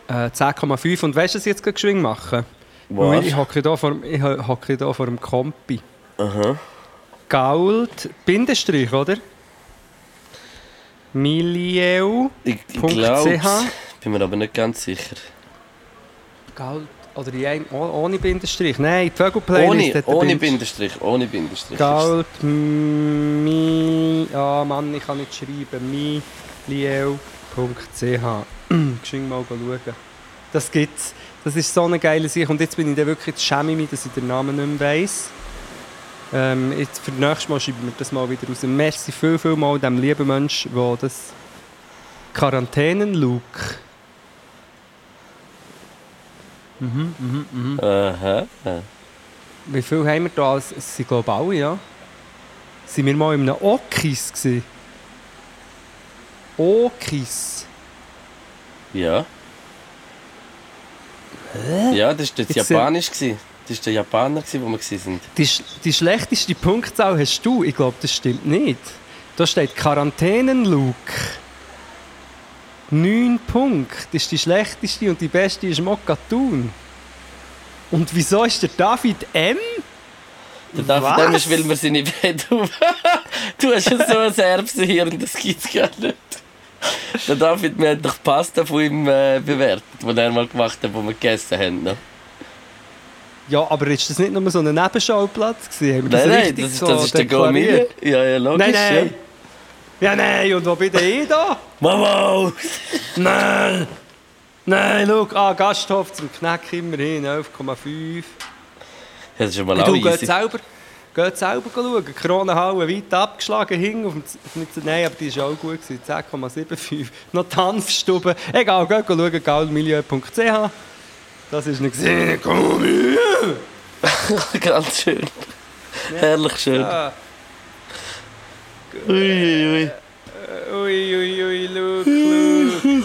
äh, 10,5. Und weißt du, was ich jetzt gerade geschwind mache? Was? Ich hocke hier vor, ich hocke hier vor dem Kompi. Aha. Gault, Bindestrich, oder? Milieu, Ich, ich glaube, bin mir aber nicht ganz sicher. Gault, oder in oh- ohne Bindestrich. Nein, die Vögelplaylist Ohne, ohne Bindestrich. Ohne Bindestrich. Gault, mi, ah Mann, ich kann nicht schreiben, milieu.ch. Geschwind mal schauen. Das gibt's. Das ist so eine geile Sache. Und jetzt bin ich dann wirklich, jetzt schäme ich mich, dass ich den Namen nicht mehr weiss. Ähm, jetzt für das nächste Mal schreiben wir das mal wieder raus. Merci viel, viel mal dem lieben Mensch, der das Quarantänen-Look. Mhm, mhm, mhm. Aha. Wie viel haben wir da? Es sind glaube ich alle, ja. Sind wir mal in einem Okis gewesen? Okis. Ja. Ja, das war das Jetzt sind- Japanisch. gewesen. Das war der Japaner, wo wir waren. Die, die schlechteste Punktzahl hast du. Ich glaube, das stimmt nicht. Da steht Quarantänen-Look. 9 Punkte. Das ist die schlechteste und die beste ist Mokatun. Und wieso ist der David M? Der David Was? Dem ist, weil wir seine Bett auf. Du hast ja so ein Erbsenhirn, das gibt es gar nicht. Der David, wir haben doch Pasta von ihm äh, bewertet, die er mal gemacht hat, wo wir gegessen haben. Ne? Ja, aber ist das nicht nur so ein Nebenschauplatz gewesen? Nein, nein, richtig das, ist- so das ist der? Gourmet. Ja, ja, logisch. Nein, nein. Ja, nein, und wo bin ich da? Ja. Mama! Nein! Nein, schau, ah, Gasthof zum Knack immerhin, 11,5. Ja, das ist schon mal Du, auch geht selber, geht selber schauen. Kronenhalle weit abgeschlagen, hing auf dem, Z- nein, aber die war auch gut, gewesen, 10,75. Noch die Hanfstube. Egal, geht schauen, gaulmilieu.ch. Das ist nicht gesehen. Komm! Ganz schön. Herrlich schön. Ah, Ui, ui. Ui, ui, ui, Luke, Luke.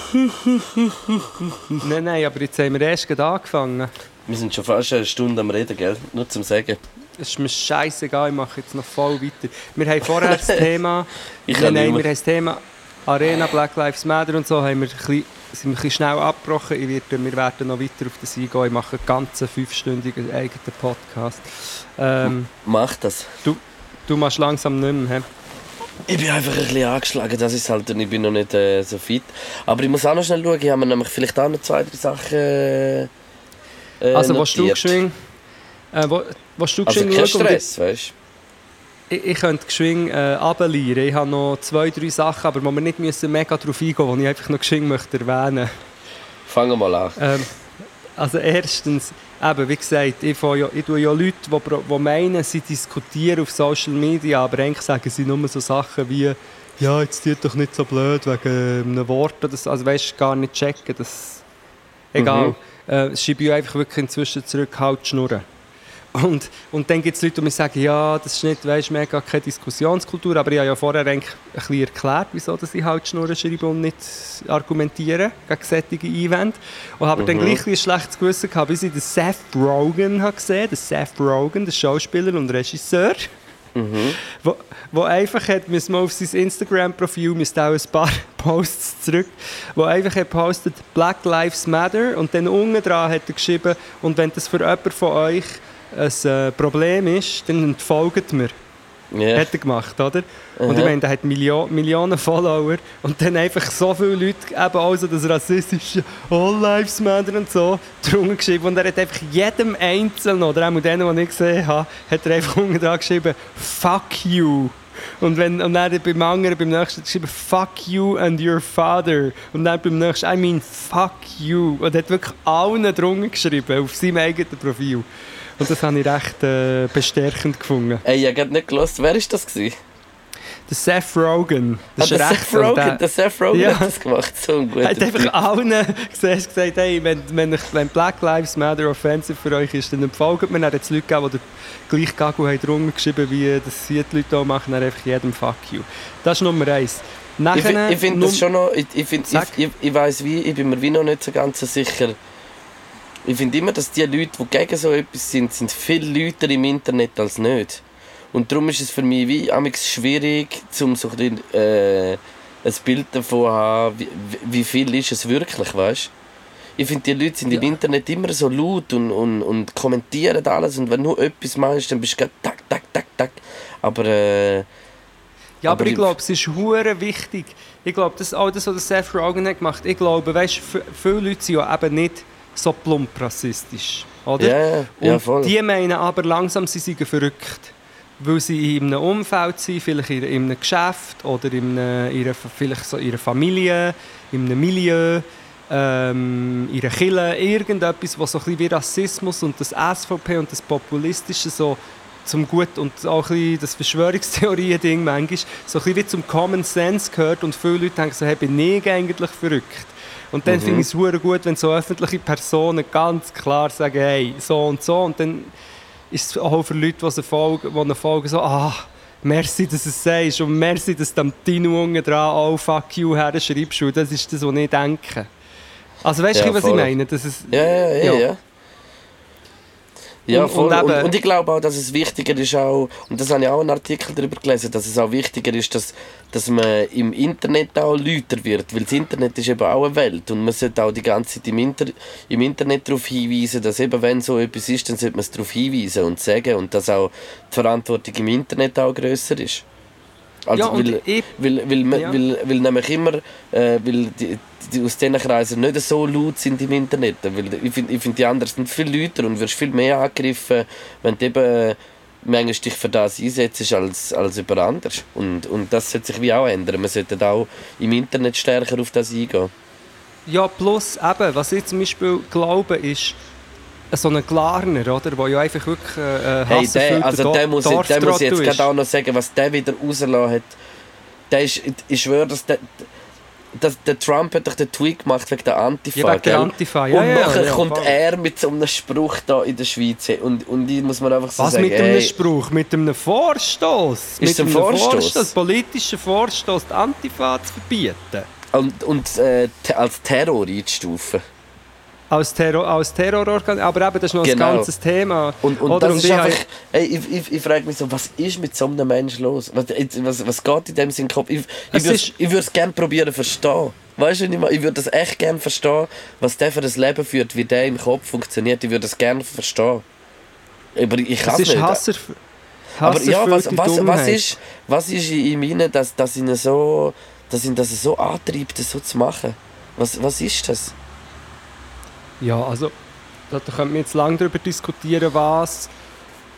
nein, nein, aber jetzt haben wir erst gerade angefangen. Wir sind schon fast eine Stunde am Reden, gell? Nur zum Sagen. Es ist mir scheißegal, ich mache jetzt noch voll weiter. Wir haben vorher das Thema, Ich nein, nein, wir haben das Thema Arena, Black Lives Matter und so, haben wir ein bisschen, sind wir ein bisschen schnell abgebrochen. Ich werde, wir werden noch weiter auf das eingehen. Ich mache einen ganzen fünfstündigen eigenen Podcast. Ähm, Mach das. du machst langsam nicht mehr. hä? Ich bin einfach ein bisschen angeschlagen, das ist halt, und ich bin noch nicht äh, so fit. Aber ich muss auch noch schnell schauen, ich habe mir nämlich vielleicht auch noch zwei, drei Sachen äh, äh, Also, was du notiert. geschwind, äh, wo, was du Also kein schauen und Stress, weißt Ich, ich könnte geschwind äh, runterlieren. Ich habe noch zwei, drei Sachen, aber wo wir nicht müssen mega darauf eingehen müssen, die ich einfach noch geschwind möchte erwähnen Fangen wir mal an. Ähm, also erstens, eben, wie gesagt, ich, ja, ich tue ja Leute, die, die meinen, sie diskutieren auf Social Media, aber eigentlich sagen sie nur so Sachen wie «Ja, jetzt tut doch nicht so blöd wegen einem Wort» oder so. Also weißt du, gar nicht checken, das... Egal. Mhm. Äh, schreibe ich einfach wirklich inzwischen zurück, halt Schnurren. Und, und dann gibt es Leute, die mir sagen, ja, das ist nicht, weißt, mega keine Diskussionskultur, aber ich habe ja vorher eigentlich ein bisschen erklärt, wieso dass ich halt Schnurren schreibe und nicht argumentiere gegen solche Einwände. Und habe dann Mhm. gleich ein schlechtes Gewissen gehabt, bis ich den Seth Rogen habe gesehen den Seth Rogen, der Schauspieler und Regisseur, Mhm. wo, wo einfach hat, müssen wir auf sein Instagram-Profil, müsste auch ein paar Posts zurück, wo einfach hat postet Black Lives Matter und dann unten dran hat er geschrieben, und wenn das für jemanden von euch ein äh, Problem ist, dann entfolgt mir. Ja. Hat er gemacht, oder? Und ich meine, der hat Millio Millionen Follower und dann einfach so viele Leute, eben auch so das rassistische All Lives Matter und so, drunter geschrieben. Und er hat einfach jedem Einzelnen, oder auch denen, die ich gesehen habe, hat er einfach unten dran geschrieben, Fuck you. Und, wenn, und dann beim anderen, beim nächsten geschrieben, Fuck you and your father. Und dann beim nächsten, I mean, fuck you. Und er hat wirklich allen drunter geschrieben, auf seinem eigenen Profil. Und das habe ich recht äh, bestärkend gefunden. Ey, ich habe nicht gelost. Wer ist das gewesen? Der Seth Rogen. Ah, Das der ist Seth Rogen, der- der Seth Rogen Ja. hat das gemacht. So ein Er guter hat einfach allen gesagt, gesagt hey, wenn, wenn, ich- wenn Black Lives Matter offensive für euch ist, dann entfolgt mir. Dann hat es Leute gegeben, die den gleichen Gagu haben drunter geschrieben, wie das die Leute auch machen, dann einfach jedem Fuck you. Das ist Nummer eins. Ich, Nachher, fi- ich finde das schon noch, ich, ich, find, ich, ich, ich weiss wie, ich bin mir wie noch nicht so ganz so sicher. Ich finde immer, dass die Leute, die gegen so etwas sind, sind viel Leute im Internet als nicht. Und darum ist es für mich wie amigs schwierig, um so ein, äh, ein Bild davon zu haben, wie, wie viel ist es wirklich, weißt Ich finde, die Leute sind im Ja. Internet immer so laut und, und, und kommentieren alles und wenn du etwas machst, dann bist du gleich tak, tak, tak, tak. Aber äh, Ja, aber, Aber ich glaube, es ist hure wichtig. Ich glaube, das auch das, was Seth Rogen hat gemacht. Ich glaube, weißt, viele Leute sind ja eben nicht so plump rassistisch, oder? ja, ja, ja, Und voll. die meinen aber langsam, sie seien verrückt. Weil sie in einem Umfeld sind, vielleicht in, in einem Geschäft oder in einer, in einer, vielleicht so einer Familie, in einem Milieu, ähm, in einer Kirche, irgendetwas, was so ein bisschen wie Rassismus und das SVP und das Populistische so zum Gut und auch ein bisschen das Verschwörungstheorien-Ding manchmal so ein bisschen wie zum Common Sense gehört und viele Leute denken so, hey, bin ich eigentlich verrückt? Und dann Mhm. finde ich es gut, wenn so öffentliche Personen ganz klar sagen, hey, so und so. Und dann ist es auch für Leute, die sie folgen, die folgen, so, ah, merci, dass du es sagst und merci, dass du am Tino unten dran auch «fuck you» herschreibst. Und das ist das, was ich denke. Also weißt du, Ja, was voll. ich meine? Das ist, Ja, ja, ja. Ja. Ja. Und- voll. und Und, und, ich glaube auch, dass es wichtiger ist, auch, und das habe ich auch einen Artikel darüber gelesen, dass es auch wichtiger ist, dass, dass man im Internet auch lauter wird. Weil das Internet ist eben auch eine Welt. Und man sollte auch die ganze Zeit im, Inter im Internet darauf hinweisen, dass eben, wenn so etwas ist, dann sollte man es darauf hinweisen und sagen. Und dass auch die Verantwortung im Internet auch grösser ist. Also, ja, weil, ich, weil, weil, Ja. weil, weil nämlich immer, äh, weil die, die aus diesen Kreisen nicht so laut sind im Internet. Weil ich finde, ich find, die anderen sind viel lauter und wirst viel mehr angegriffen, wenn du eben äh, manchmal dich für das einsetzt als, als über anders. Und, und das sollte sich wie auch ändern. Man sollte auch im Internet stärker auf das eingehen. ja, plus eben, was ich zum Beispiel glaube, ist, so ein Glarner, oder, der ja einfach wirklich äh, äh, Hey, der, also der muss, ich- der muss ich jetzt gerade auch noch sagen, was der wieder rausgelassen hat. Der ist, ich schwöre, dass der, dass der Trump hat doch den Tweet gemacht wegen der Antifa. Ja, wegen der? Antifa, ja, und ja, nachher ja, kommt er mit so einem Spruch da in der Schweiz. Und, und ich muss man einfach so Was sagen, mit einem hey, Spruch? Mit einem Vorstoß? Mit einem Vorstoß? Politischen Vorstoß, die Antifa zu verbieten? und, und äh, als Terror einzustufen. Als, Terror, als Terrororgan, aber eben, das ist noch Genau. ein ganzes Thema. Und, und Oder? das Und ist ich einfach, ey, ich, ich, ich frage mich so, was ist mit so einem Menschen los? Was, was, was geht in dem Sinn Kopf? Ich, ich würde es gerne probieren verstehen. Weißt du, ich? Ich würde das echt gerne verstehen, was der für ein Leben führt, wie der im Kopf funktioniert. Ich würde das gerne verstehen. Aber ich kann Es nicht. Hasser, Aber ja, was, was, was, ist, was ist in rein, dass, dass, ihn so, dass ihn das so antreibt, das so zu machen? Was, was ist das? Ja, also, da da könnte man jetzt lange darüber diskutieren, was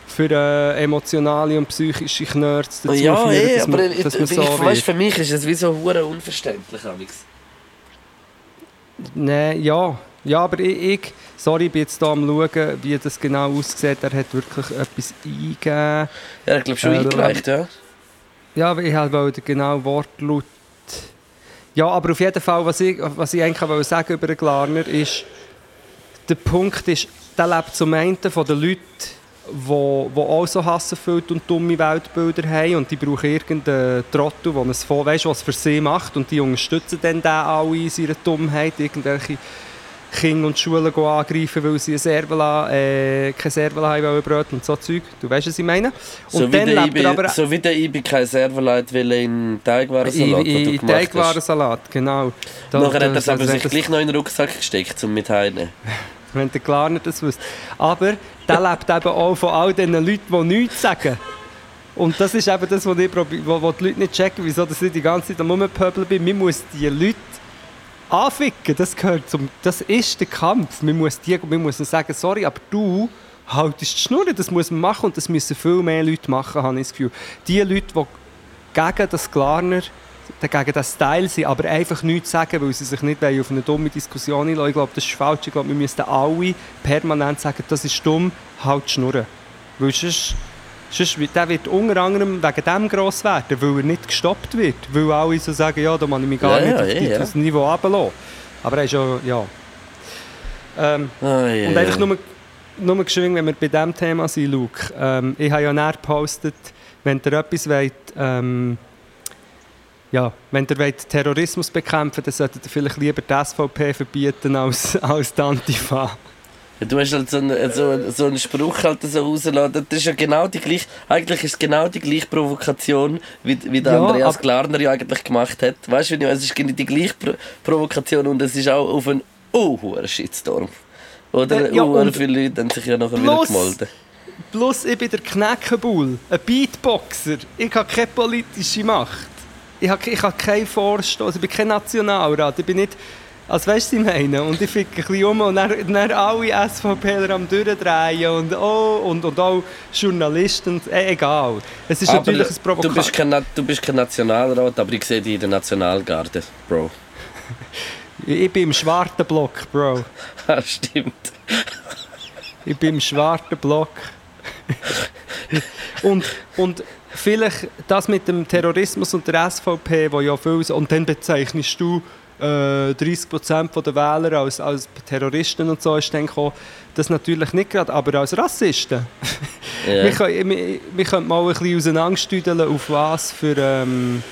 für äh, emotionale und psychische Knörz dazu ja, führen, eh, dass man, aber ich, dass man ich, so weißt, wird. für mich ist es wie so hure unverständlich. Alex. Nein, ja. Ja, aber ich, ich sorry, ich bin jetzt hier am schauen, wie das genau aussieht. Er hat wirklich etwas eingegeben. Ja, ich glaube schon Äh, eingereicht, ja. Ja, aber ich wollte den genauen Wortlaut. Ja, aber auf jeden Fall, was ich, was ich eigentlich wollte sagen über den Glarner ist, der Punkt ist, der lebt zum einen von den Leuten, die, die auch so hasserfüllt und dumme Weltbilder haben und die brauchen irgendeinen Trottel, der es weißt, was für sie macht und die unterstützen dann den alle in seiner Dummheit, irgendwelche Kinder und Schulen angreifen, weil sie ein äh, kein Servola haben wollen und so Zeug. Du weißt, was ich meine? Und So dann lebt Ibi, aber... so wie der Ibi kein Serverleit will in Teigwarensalat, den in, in. Teigwarensalat, genau. Da- Nachher hat er es aber sich das- gleich noch in den Rucksack gesteckt, um mit heimnehmen. Wenn der Klarner das wüsste. Aber der lebt eben auch von all diesen Leuten, die nichts sagen. Und das ist eben das, was ich probi- wo, wo die Leute nicht checken, wieso dass ich die ganze Zeit am Rumpöbeln bin. Man muss die Leute anficken. Das gehört zum... Das ist der Kampf. Man muss, die, man muss sagen, sorry, aber du haltest die Schnur. Das muss man machen und das müssen viel mehr Leute machen, habe ich das Gefühl. Die Leute, die gegen das Klarner gegen den Style sind, aber einfach nichts sagen, weil sie sich nicht auf eine dumme Diskussion einlassen. Ich glaube, das ist falsch. Ich glaube, wir müssten alle permanent sagen, das ist dumm, halt die Schnurren. Weil sonst, sonst der wird unter anderem wegen dem gross werden, weil er nicht gestoppt wird. Weil alle so sagen, ja, da muss ich mich gar Ja, nicht ja, auf die, ja, das Niveau runterlassen. Aber er ist ja, ja. Ähm, Ah, ja, und einfach nur, nur geschwind, wenn wir bei diesem Thema sind, Luke. Ähm, ich habe ja näher gepostet, wenn ihr etwas wollt, ähm, ja, wenn ihr wollt Terrorismus bekämpfen dann solltet ihr vielleicht lieber die SVP verbieten als, als die Antifa. Du hast halt so einen, so, so einen Spruch halt so rausgelassen. Das ist ja genau die gleiche, eigentlich ist es genau die gleiche Provokation, wie, wie der Ja, Andreas Glarner ja eigentlich gemacht hat. Weißt du, es ist genau die gleiche Pro Provokation und es ist auch auf einen oh, hohen Shitstorm. Oder? Äh, ja, und viele Leute haben sich ja nachher wieder plus- gemeldet. Plus, ich bin der Kneckenbull, ein Beatboxer. Ich habe keine politische Macht. Ich habe, ich habe keinen Vorstoß, ich bin kein Nationalrat. Ich bin nicht... Also weißt du, was ich meine? Und ich ficke ein bisschen um und dann, dann alle SVPler am durchdrehen und, oh, und, und auch Journalisten. Äh, egal. Es ist Aber natürlich ein du, Provokation. bist kein, du bist kein Nationalrat, aber ich sehe dich in der Nationalgarde, Bro. Ich bin im schwarzen Block, Bro. Ah, stimmt. Ich bin im schwarzen Block. und, und vielleicht das mit dem Terrorismus und der SVP, wo ja viel... Und dann bezeichnest du äh, 30% der Wähler als, als Terroristen und so, ist dann gekommen, das natürlich nicht gerade, aber als Rassisten. Wir, Ja. können, wir, wir können mal ein bisschen auseinanderstüdeln, auf was für ähm,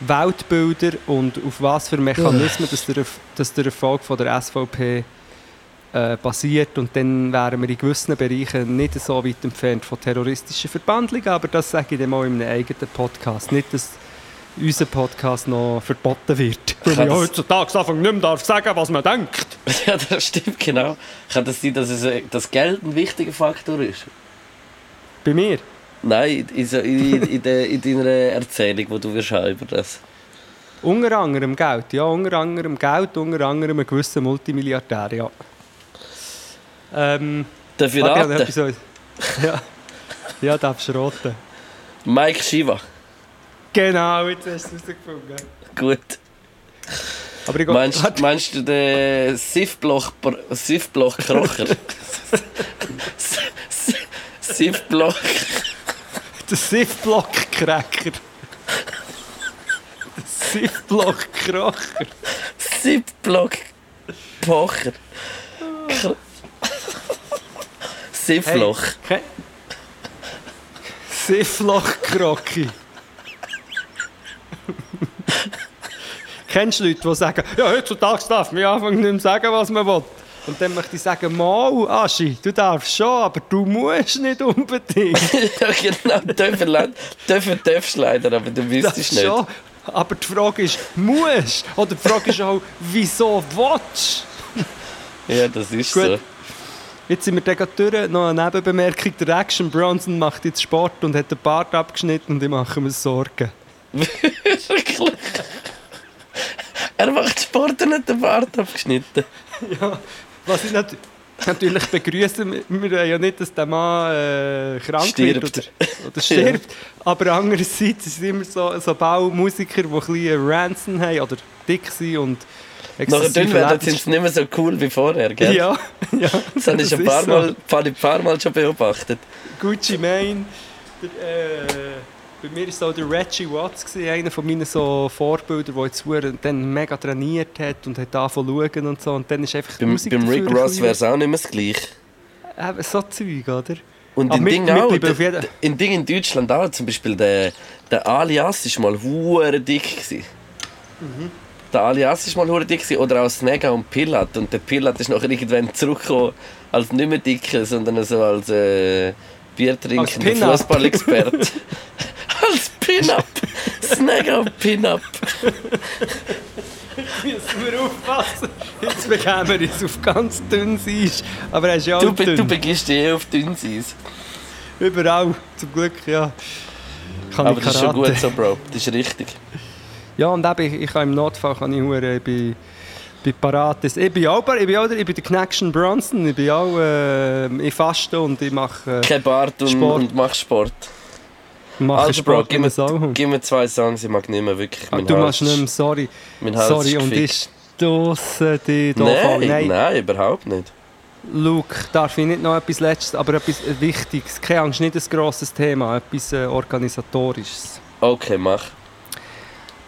Weltbilder und auf was für Mechanismen dass der, dass der Erfolg von der SVP äh, basiert. Und dann wären wir in gewissen Bereichen nicht so weit entfernt von terroristischen Verbandlungen, aber das sage ich dann mal in einem eigenen Podcast. Nicht, dass unser Podcast noch verboten wird. Weil ich das- heutzutage Anfang nicht mehr darf sagen, was man denkt. ja, das stimmt, genau. Kann das sein, dass es, äh, das Geld ein wichtiger Faktor ist? Bei mir. Nein, in, in, in, der, in deiner Erzählung, die du wirst über das. Unter anderem Geld, ja, unter anderem Geld, unter anderem ein gewisser Multimilliardär, ja. Ähm, Darf ich raten? Ja, ja darfst du raten. Mike Shiva. Genau, jetzt hast du es herausgefunden. Gut. Aber ich Meinst, Warte. meinst du den Sifbloch Sifbloch Krocher? Sifbloch. Der Siffblock-Cracker. Der Siffblock-Krocher. Sifbloch Pocher. Kr- Sifloch. Ke- Siffloch-Krocki. Kennst du Leute, die sagen, ja, heutzutage darf man anfangen nicht mehr sagen, was man will? Und dann möchte ich sagen, mal, Aschi, du darfst schon, aber du musst nicht unbedingt. ja, genau. Dürfen, dürfen darfst leider, aber du Das wüsstest nicht. schon. Aber die Frage ist, musst? Oder die Frage ist auch, wieso willst Ja, das ist Gut. so. Jetzt sind wir dann gerade durch. Noch eine Nebenbemerkung. Der Action Bronson macht jetzt Sport und hat den Bart abgeschnitten und ich mache mir Sorgen. Wirklich. Er macht Sport und hat den Bart abgeschnitten. Ja, was ich, nat natürlich begrüßen. Wir wollen ja nicht, dass der Mann äh, krank Stirbt. wird oder, oder stirbt. Aber andererseits sind es immer so, so Baumusiker, die ein bisschen Ransom haben oder dick sind und Nachher exzessive werden sind sie nicht mehr so cool wie vorher, gell? Ja, ja. Das habe ich ein ist paar so. Mal, ein paar Mal schon beobachtet. Gucci Mane. Der, äh, bei mir war auch der Reggie Watts, gewesen, einer von meinen so Vorbilder, der jetzt dann mega trainiert hat und hat angefangen zu und so. Und dann ist einfach Beim, Musik beim Rick Ross wäre es auch nicht mehr das Gleiche. Eben so Zeug, oder? Und Aber in wir- Ding wir auch, der- in Ding in Deutschland auch, zum Beispiel der, der Alias war mal hure dick. Gewesen. Mhm. Der Alias war mal hure dick gewesen, oder auch Snega und Pilat. Und der Pilat ist nachher irgendwann zurückgekommen als nicht mehr dicker, sondern so als äh, Biertrinkender Pin-Up. Fußballexperte. als Pin-Up! Snega und Pin-Up. Müssen wir aufpassen. Jetzt bekämen wir uns auf ganz dünnes Eis. Aber er ist ja auch Du, be- dünn. du begibst dich eh auf dünnes Eis. Überall, zum Glück, ja. Kann Aber ich das ist schon gut so, Bro. Das ist richtig. Ja, und eben, ich, ich kann im Notfall kann ich hure bei, bei Parates. Ich bin auch, ich bin auch der, ich bin der Connection Bronson. Ich bin auch, äh, ich faste und ich mache, äh, Kein Bart und, Sport. und mach Sport. mache Also, Bro, Sport gib in mir, gib mir zwei Songs, ich mag nicht mehr wirklich. Ah, Mein du Hals machst nicht mehr, sorry. Mein Hals Sorry, ist und ich stosse dich da Nein, nein, Nein, überhaupt nicht. Luke, darf ich nicht noch etwas Letztes, aber etwas Wichtiges. Keine Angst, nicht ein grosses Thema, etwas äh, Organisatorisches. Okay, mach.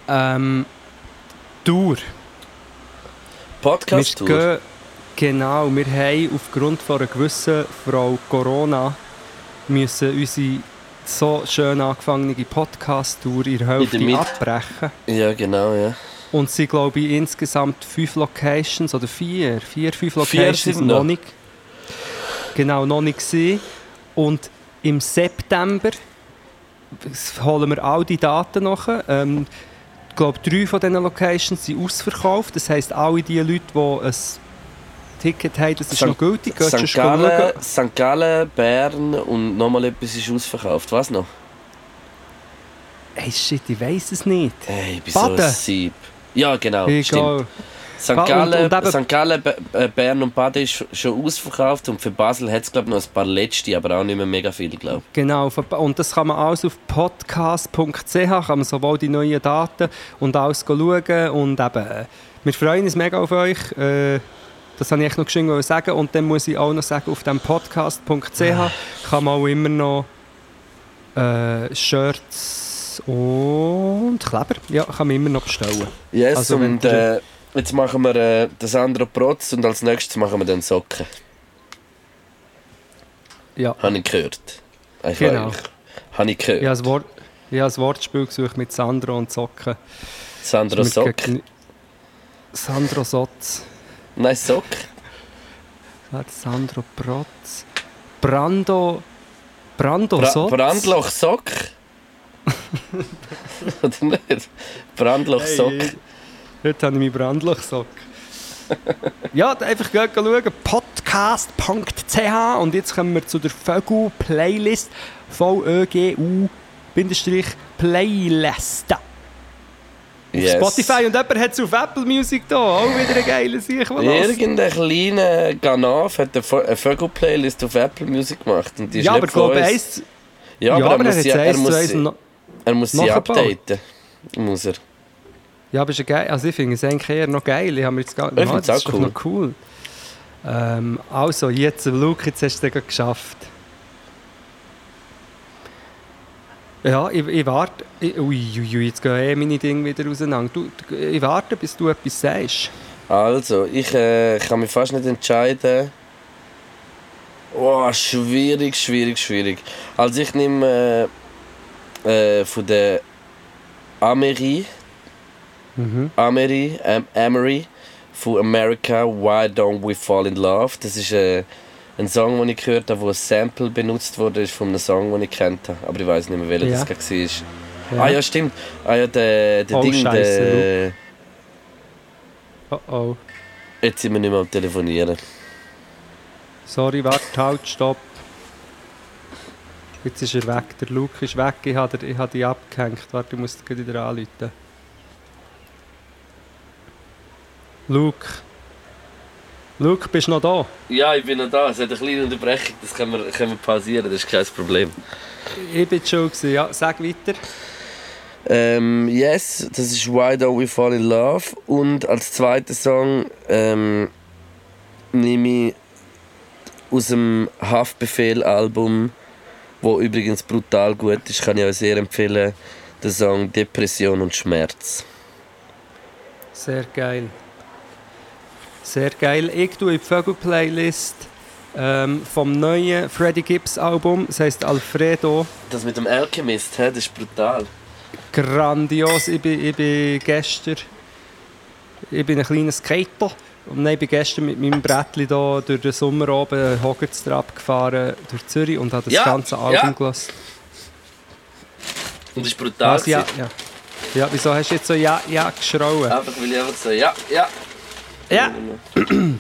Ähm, Tour. Podcast-Tour. gehen, genau, wir haben aufgrund von einer gewissen Frau Corona müssen unsere so schön angefangene Podcast-Tour in der Hälfte In der abbrechen. Ja, genau, ja. Und sie glaube ich insgesamt fünf Locations oder vier, vier, fünf Vier Locations sind noch. noch nicht. Genau, noch nicht gesehen. Und im September holen wir all die Daten nach. Ähm, glaube, drei von diesen Locations sind ausverkauft. Das heisst, alle die Leute, die ein Ticket haben, das ist St. noch gültig. St. Gallen, St. Gallen, Bern und nochmal etwas ist ausverkauft. Was noch? Hey, shit, ich weiß es nicht. Hey, ich bin so Baden. ein Sieb. Ja, genau, stimmt. St. Gallen, St. Gallen äh, Bern und Baden ist schon ausverkauft und für Basel hat es glaube ich noch ein paar letzte, aber auch nicht mehr mega viele, glaube Genau, ver- und das kann man alles auf podcast.ch, kann man sowohl die neuen Daten und alles schauen und eben, äh, wir freuen uns mega auf euch, äh, das wollte ich noch geschwind sagen und dann muss ich auch noch sagen, auf dem podcast.ch kann man auch immer noch äh, Shirts und Kleber, ja, kann man immer noch bestellen. ich. Yes, Also, und äh, jetzt machen wir äh, das andere Protz und als nächstes machen wir dann Socken. Ja, Habe ich gehört. Ich Genau. Habe ich gehört. ich habe ein, Wort, ich habe ein Wortspiel gesucht mit Sandro und Socken. Sandro Sock. gegen- Sandro Sotz. Nein, Sock. Sandro Protz. Brando. Brando Bra Sotz. Brandloch Sock. Oder nicht? Brandloch Sock. Hey, heute habe ich meinen Brandlochsock. ja, einfach schauen. Podcast.ch und jetzt kommen wir zu der Vögel-Playlist. V-Ö-G-U-Playlist. Auf Yes. Spotify und jemand hat es auf Apple Music da. Auch wieder eine geile Sache. Irgendein kleiner Ganaf hat eine Vö- eine Vögel-Playlist auf Apple Music gemacht. Und die ist Ja, aber glaube, eins. Ja, aber er muss sie, er muss, er muss sie updaten. Muss er. Ja, aber ist ja geil. Also ich finde es eigentlich eher noch geil. Ich, habe mir jetzt gar... Ich find's das ist cool. noch cool. Ähm, also, jetzt, Luke, jetzt hast du es geschafft. Ja, ich, ich warte. Ich, ui, ui, ui, jetzt gehen eh meine Dinge wieder auseinander. Du, ich warte, bis du etwas sagst. Also, ich äh, kann mich fast nicht entscheiden. Oh, schwierig, schwierig, schwierig. Also ich nehme äh, äh, von der Amery, Mhm. Amery, ähm, Amory von America, Why Don't We Fall in Love. Das ist äh, ein Song, den ich gehört habe, wo ein Sample benutzt wurde ist von einem Song, den ich kennt habe. Aber ich weiß nicht mehr, welcher Ja. das war. Ja. Ah ja, stimmt. Ah ja, der, der Oh, Ding, der... Oh oh. Jetzt sind wir nicht mehr am Telefonieren. Sorry, warte, halt, stopp. Jetzt ist er weg. Der Luke ist weg. Ich habe, ich habe dich abgehängt. Warte, ich muss dich wieder anrufen. Luke. Luke, bist du noch da? Ja, ich bin noch da. Es hat eine kleine Unterbrechung, das können wir, können wir pausieren, das ist kein Problem. Ich bin schon gewesen. Ja, sag weiter. Ähm, yes, das ist Why Don't We Fall in Love. Und als zweiten Song ähm, nehme ich aus dem Haftbefehl-Album, wo übrigens brutal gut ist, kann ich euch sehr empfehlen, den Song Depression und Schmerz. Sehr geil. Sehr geil. Ich tue in die Vögel-Playlist ähm, vom neuen Freddie Gibbs Album. Das heisst Alfredo. Das mit dem Alchemist, hä, das ist brutal. Grandios. Ich bin, ich bin gestern. Ich bin ein kleiner Skater. Und dann bin ich gestern mit meinem Brettli da durch den Sommer oben Hoggertstrap gefahren durch Zürich und habe das Ja, ganze Album ja. gelassen. Und das ist brutal. Was? Ja, ja. ja, wieso hast du jetzt so Ja, Ja geschrauen? Einfach weil ich einfach so, ja, ja. Ja.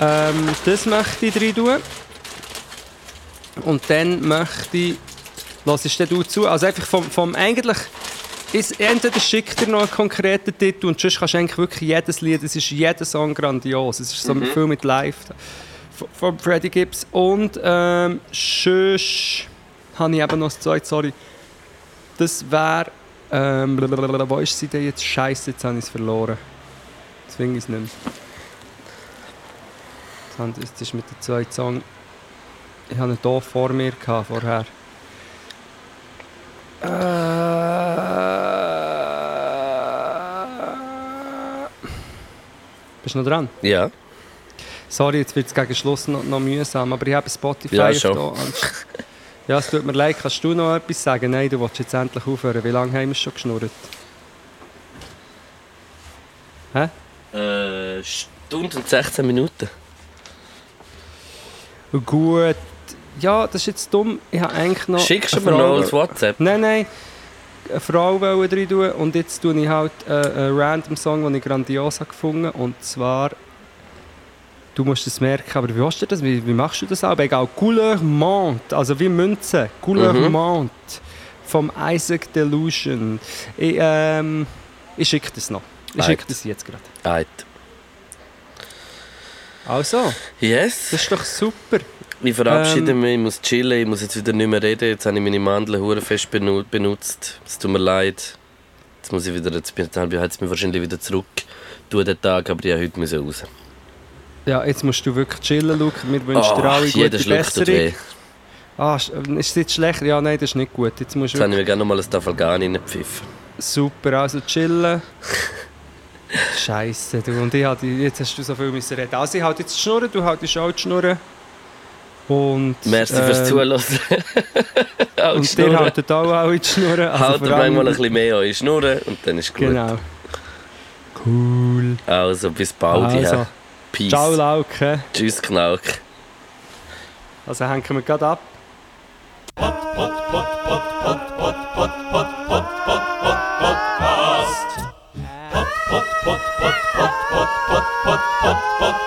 Ähm, das möchte ich rein tun. Und dann möchte ich. Lass ich du zu? Also einfach vom, vom eigentlich. Ist, entweder schickt dir noch einen konkreten Titel und sonst kannst du eigentlich wirklich jedes Lied, es ist jeder Song grandios. Es ist so viel mit Live von- Freddie Gibbs. Und ähm, sonst habe ich eben noch das zweite, sorry. Das wäre. Ähm, blablabla, wo ist sie denn jetzt? Scheiße, jetzt habe ich es verloren. Jetzt finde ich es nicht mehr. Das haben- Das ist mit dem zweiten Song. Ich hatte ihn hier vor mir gehabt, vorher. Äh... Bist du noch dran? Ja. Sorry, jetzt wird es gegen Schluss noch, noch mühsam, aber ich habe Spotify Ja, schon. da. Ja, es tut mir leid. Kannst du noch etwas sagen? Nein, du willst jetzt endlich aufhören. Wie lange haben wir schon geschnurrt? Hä? Äh, Stunde und 16 Minuten. Gut. Ja, das ist jetzt dumm. Ich habe eigentlich noch... Schickst du mir noch als WhatsApp? Nein, nein. Eine Frau wollte rein tun und jetzt tue ich halt äh, einen random Song, den ich grandios habe gefunden Und zwar... Du musst es merken, aber wie machst du das? Wie, wie machst du das auch? Egal, Couleur Monte, also wie Münze. Couleur Mhm. Monte vom Isaac Delusion. Ich, ähm, ich schicke das noch. Ich schicke das jetzt gerade. Eit. Also, Yes. das ist doch super. Ich verabschiede Ähm, mich, ich muss chillen, ich muss jetzt wieder nicht mehr reden. Jetzt habe ich meine Mandeln hure fest benu- benutzt. Es tut mir leid. Jetzt muss ich wieder, jetzt bin dann jetzt mich wahrscheinlich wieder zurück. Tue den Tag, aber ich musste heute raus. Ja, jetzt musst du wirklich chillen, Luke. Wir wünschen dir alle Oh, jeder gute Besserung. Ah, ist ist es jetzt schlecht? Ja, nein, das ist nicht gut. Jetzt musst du Jetzt habe ich mir gerne nochmal ein Tafelgan reingepfiffen. Super, also chillen. Scheiße, du. Und ich hatte, jetzt hast du so viel müssen reden. Also ich halte jetzt die Schnurren, du haltest auch die Schnurren. Und, Merci fürs ähm, Zuhören. Auch Und ihr haltet auch alle die Schnurren. Also Haltet manchmal ein bisschen mehr eure Schnurren und dann ist gut. Genau. Cool. Also, bis bald. Also, ja. Peace. ciao Lauke. Tschüss, Knauk. Also hängen wir gerade ab. Podcast. pot pot pot pot pot pot pot pot pot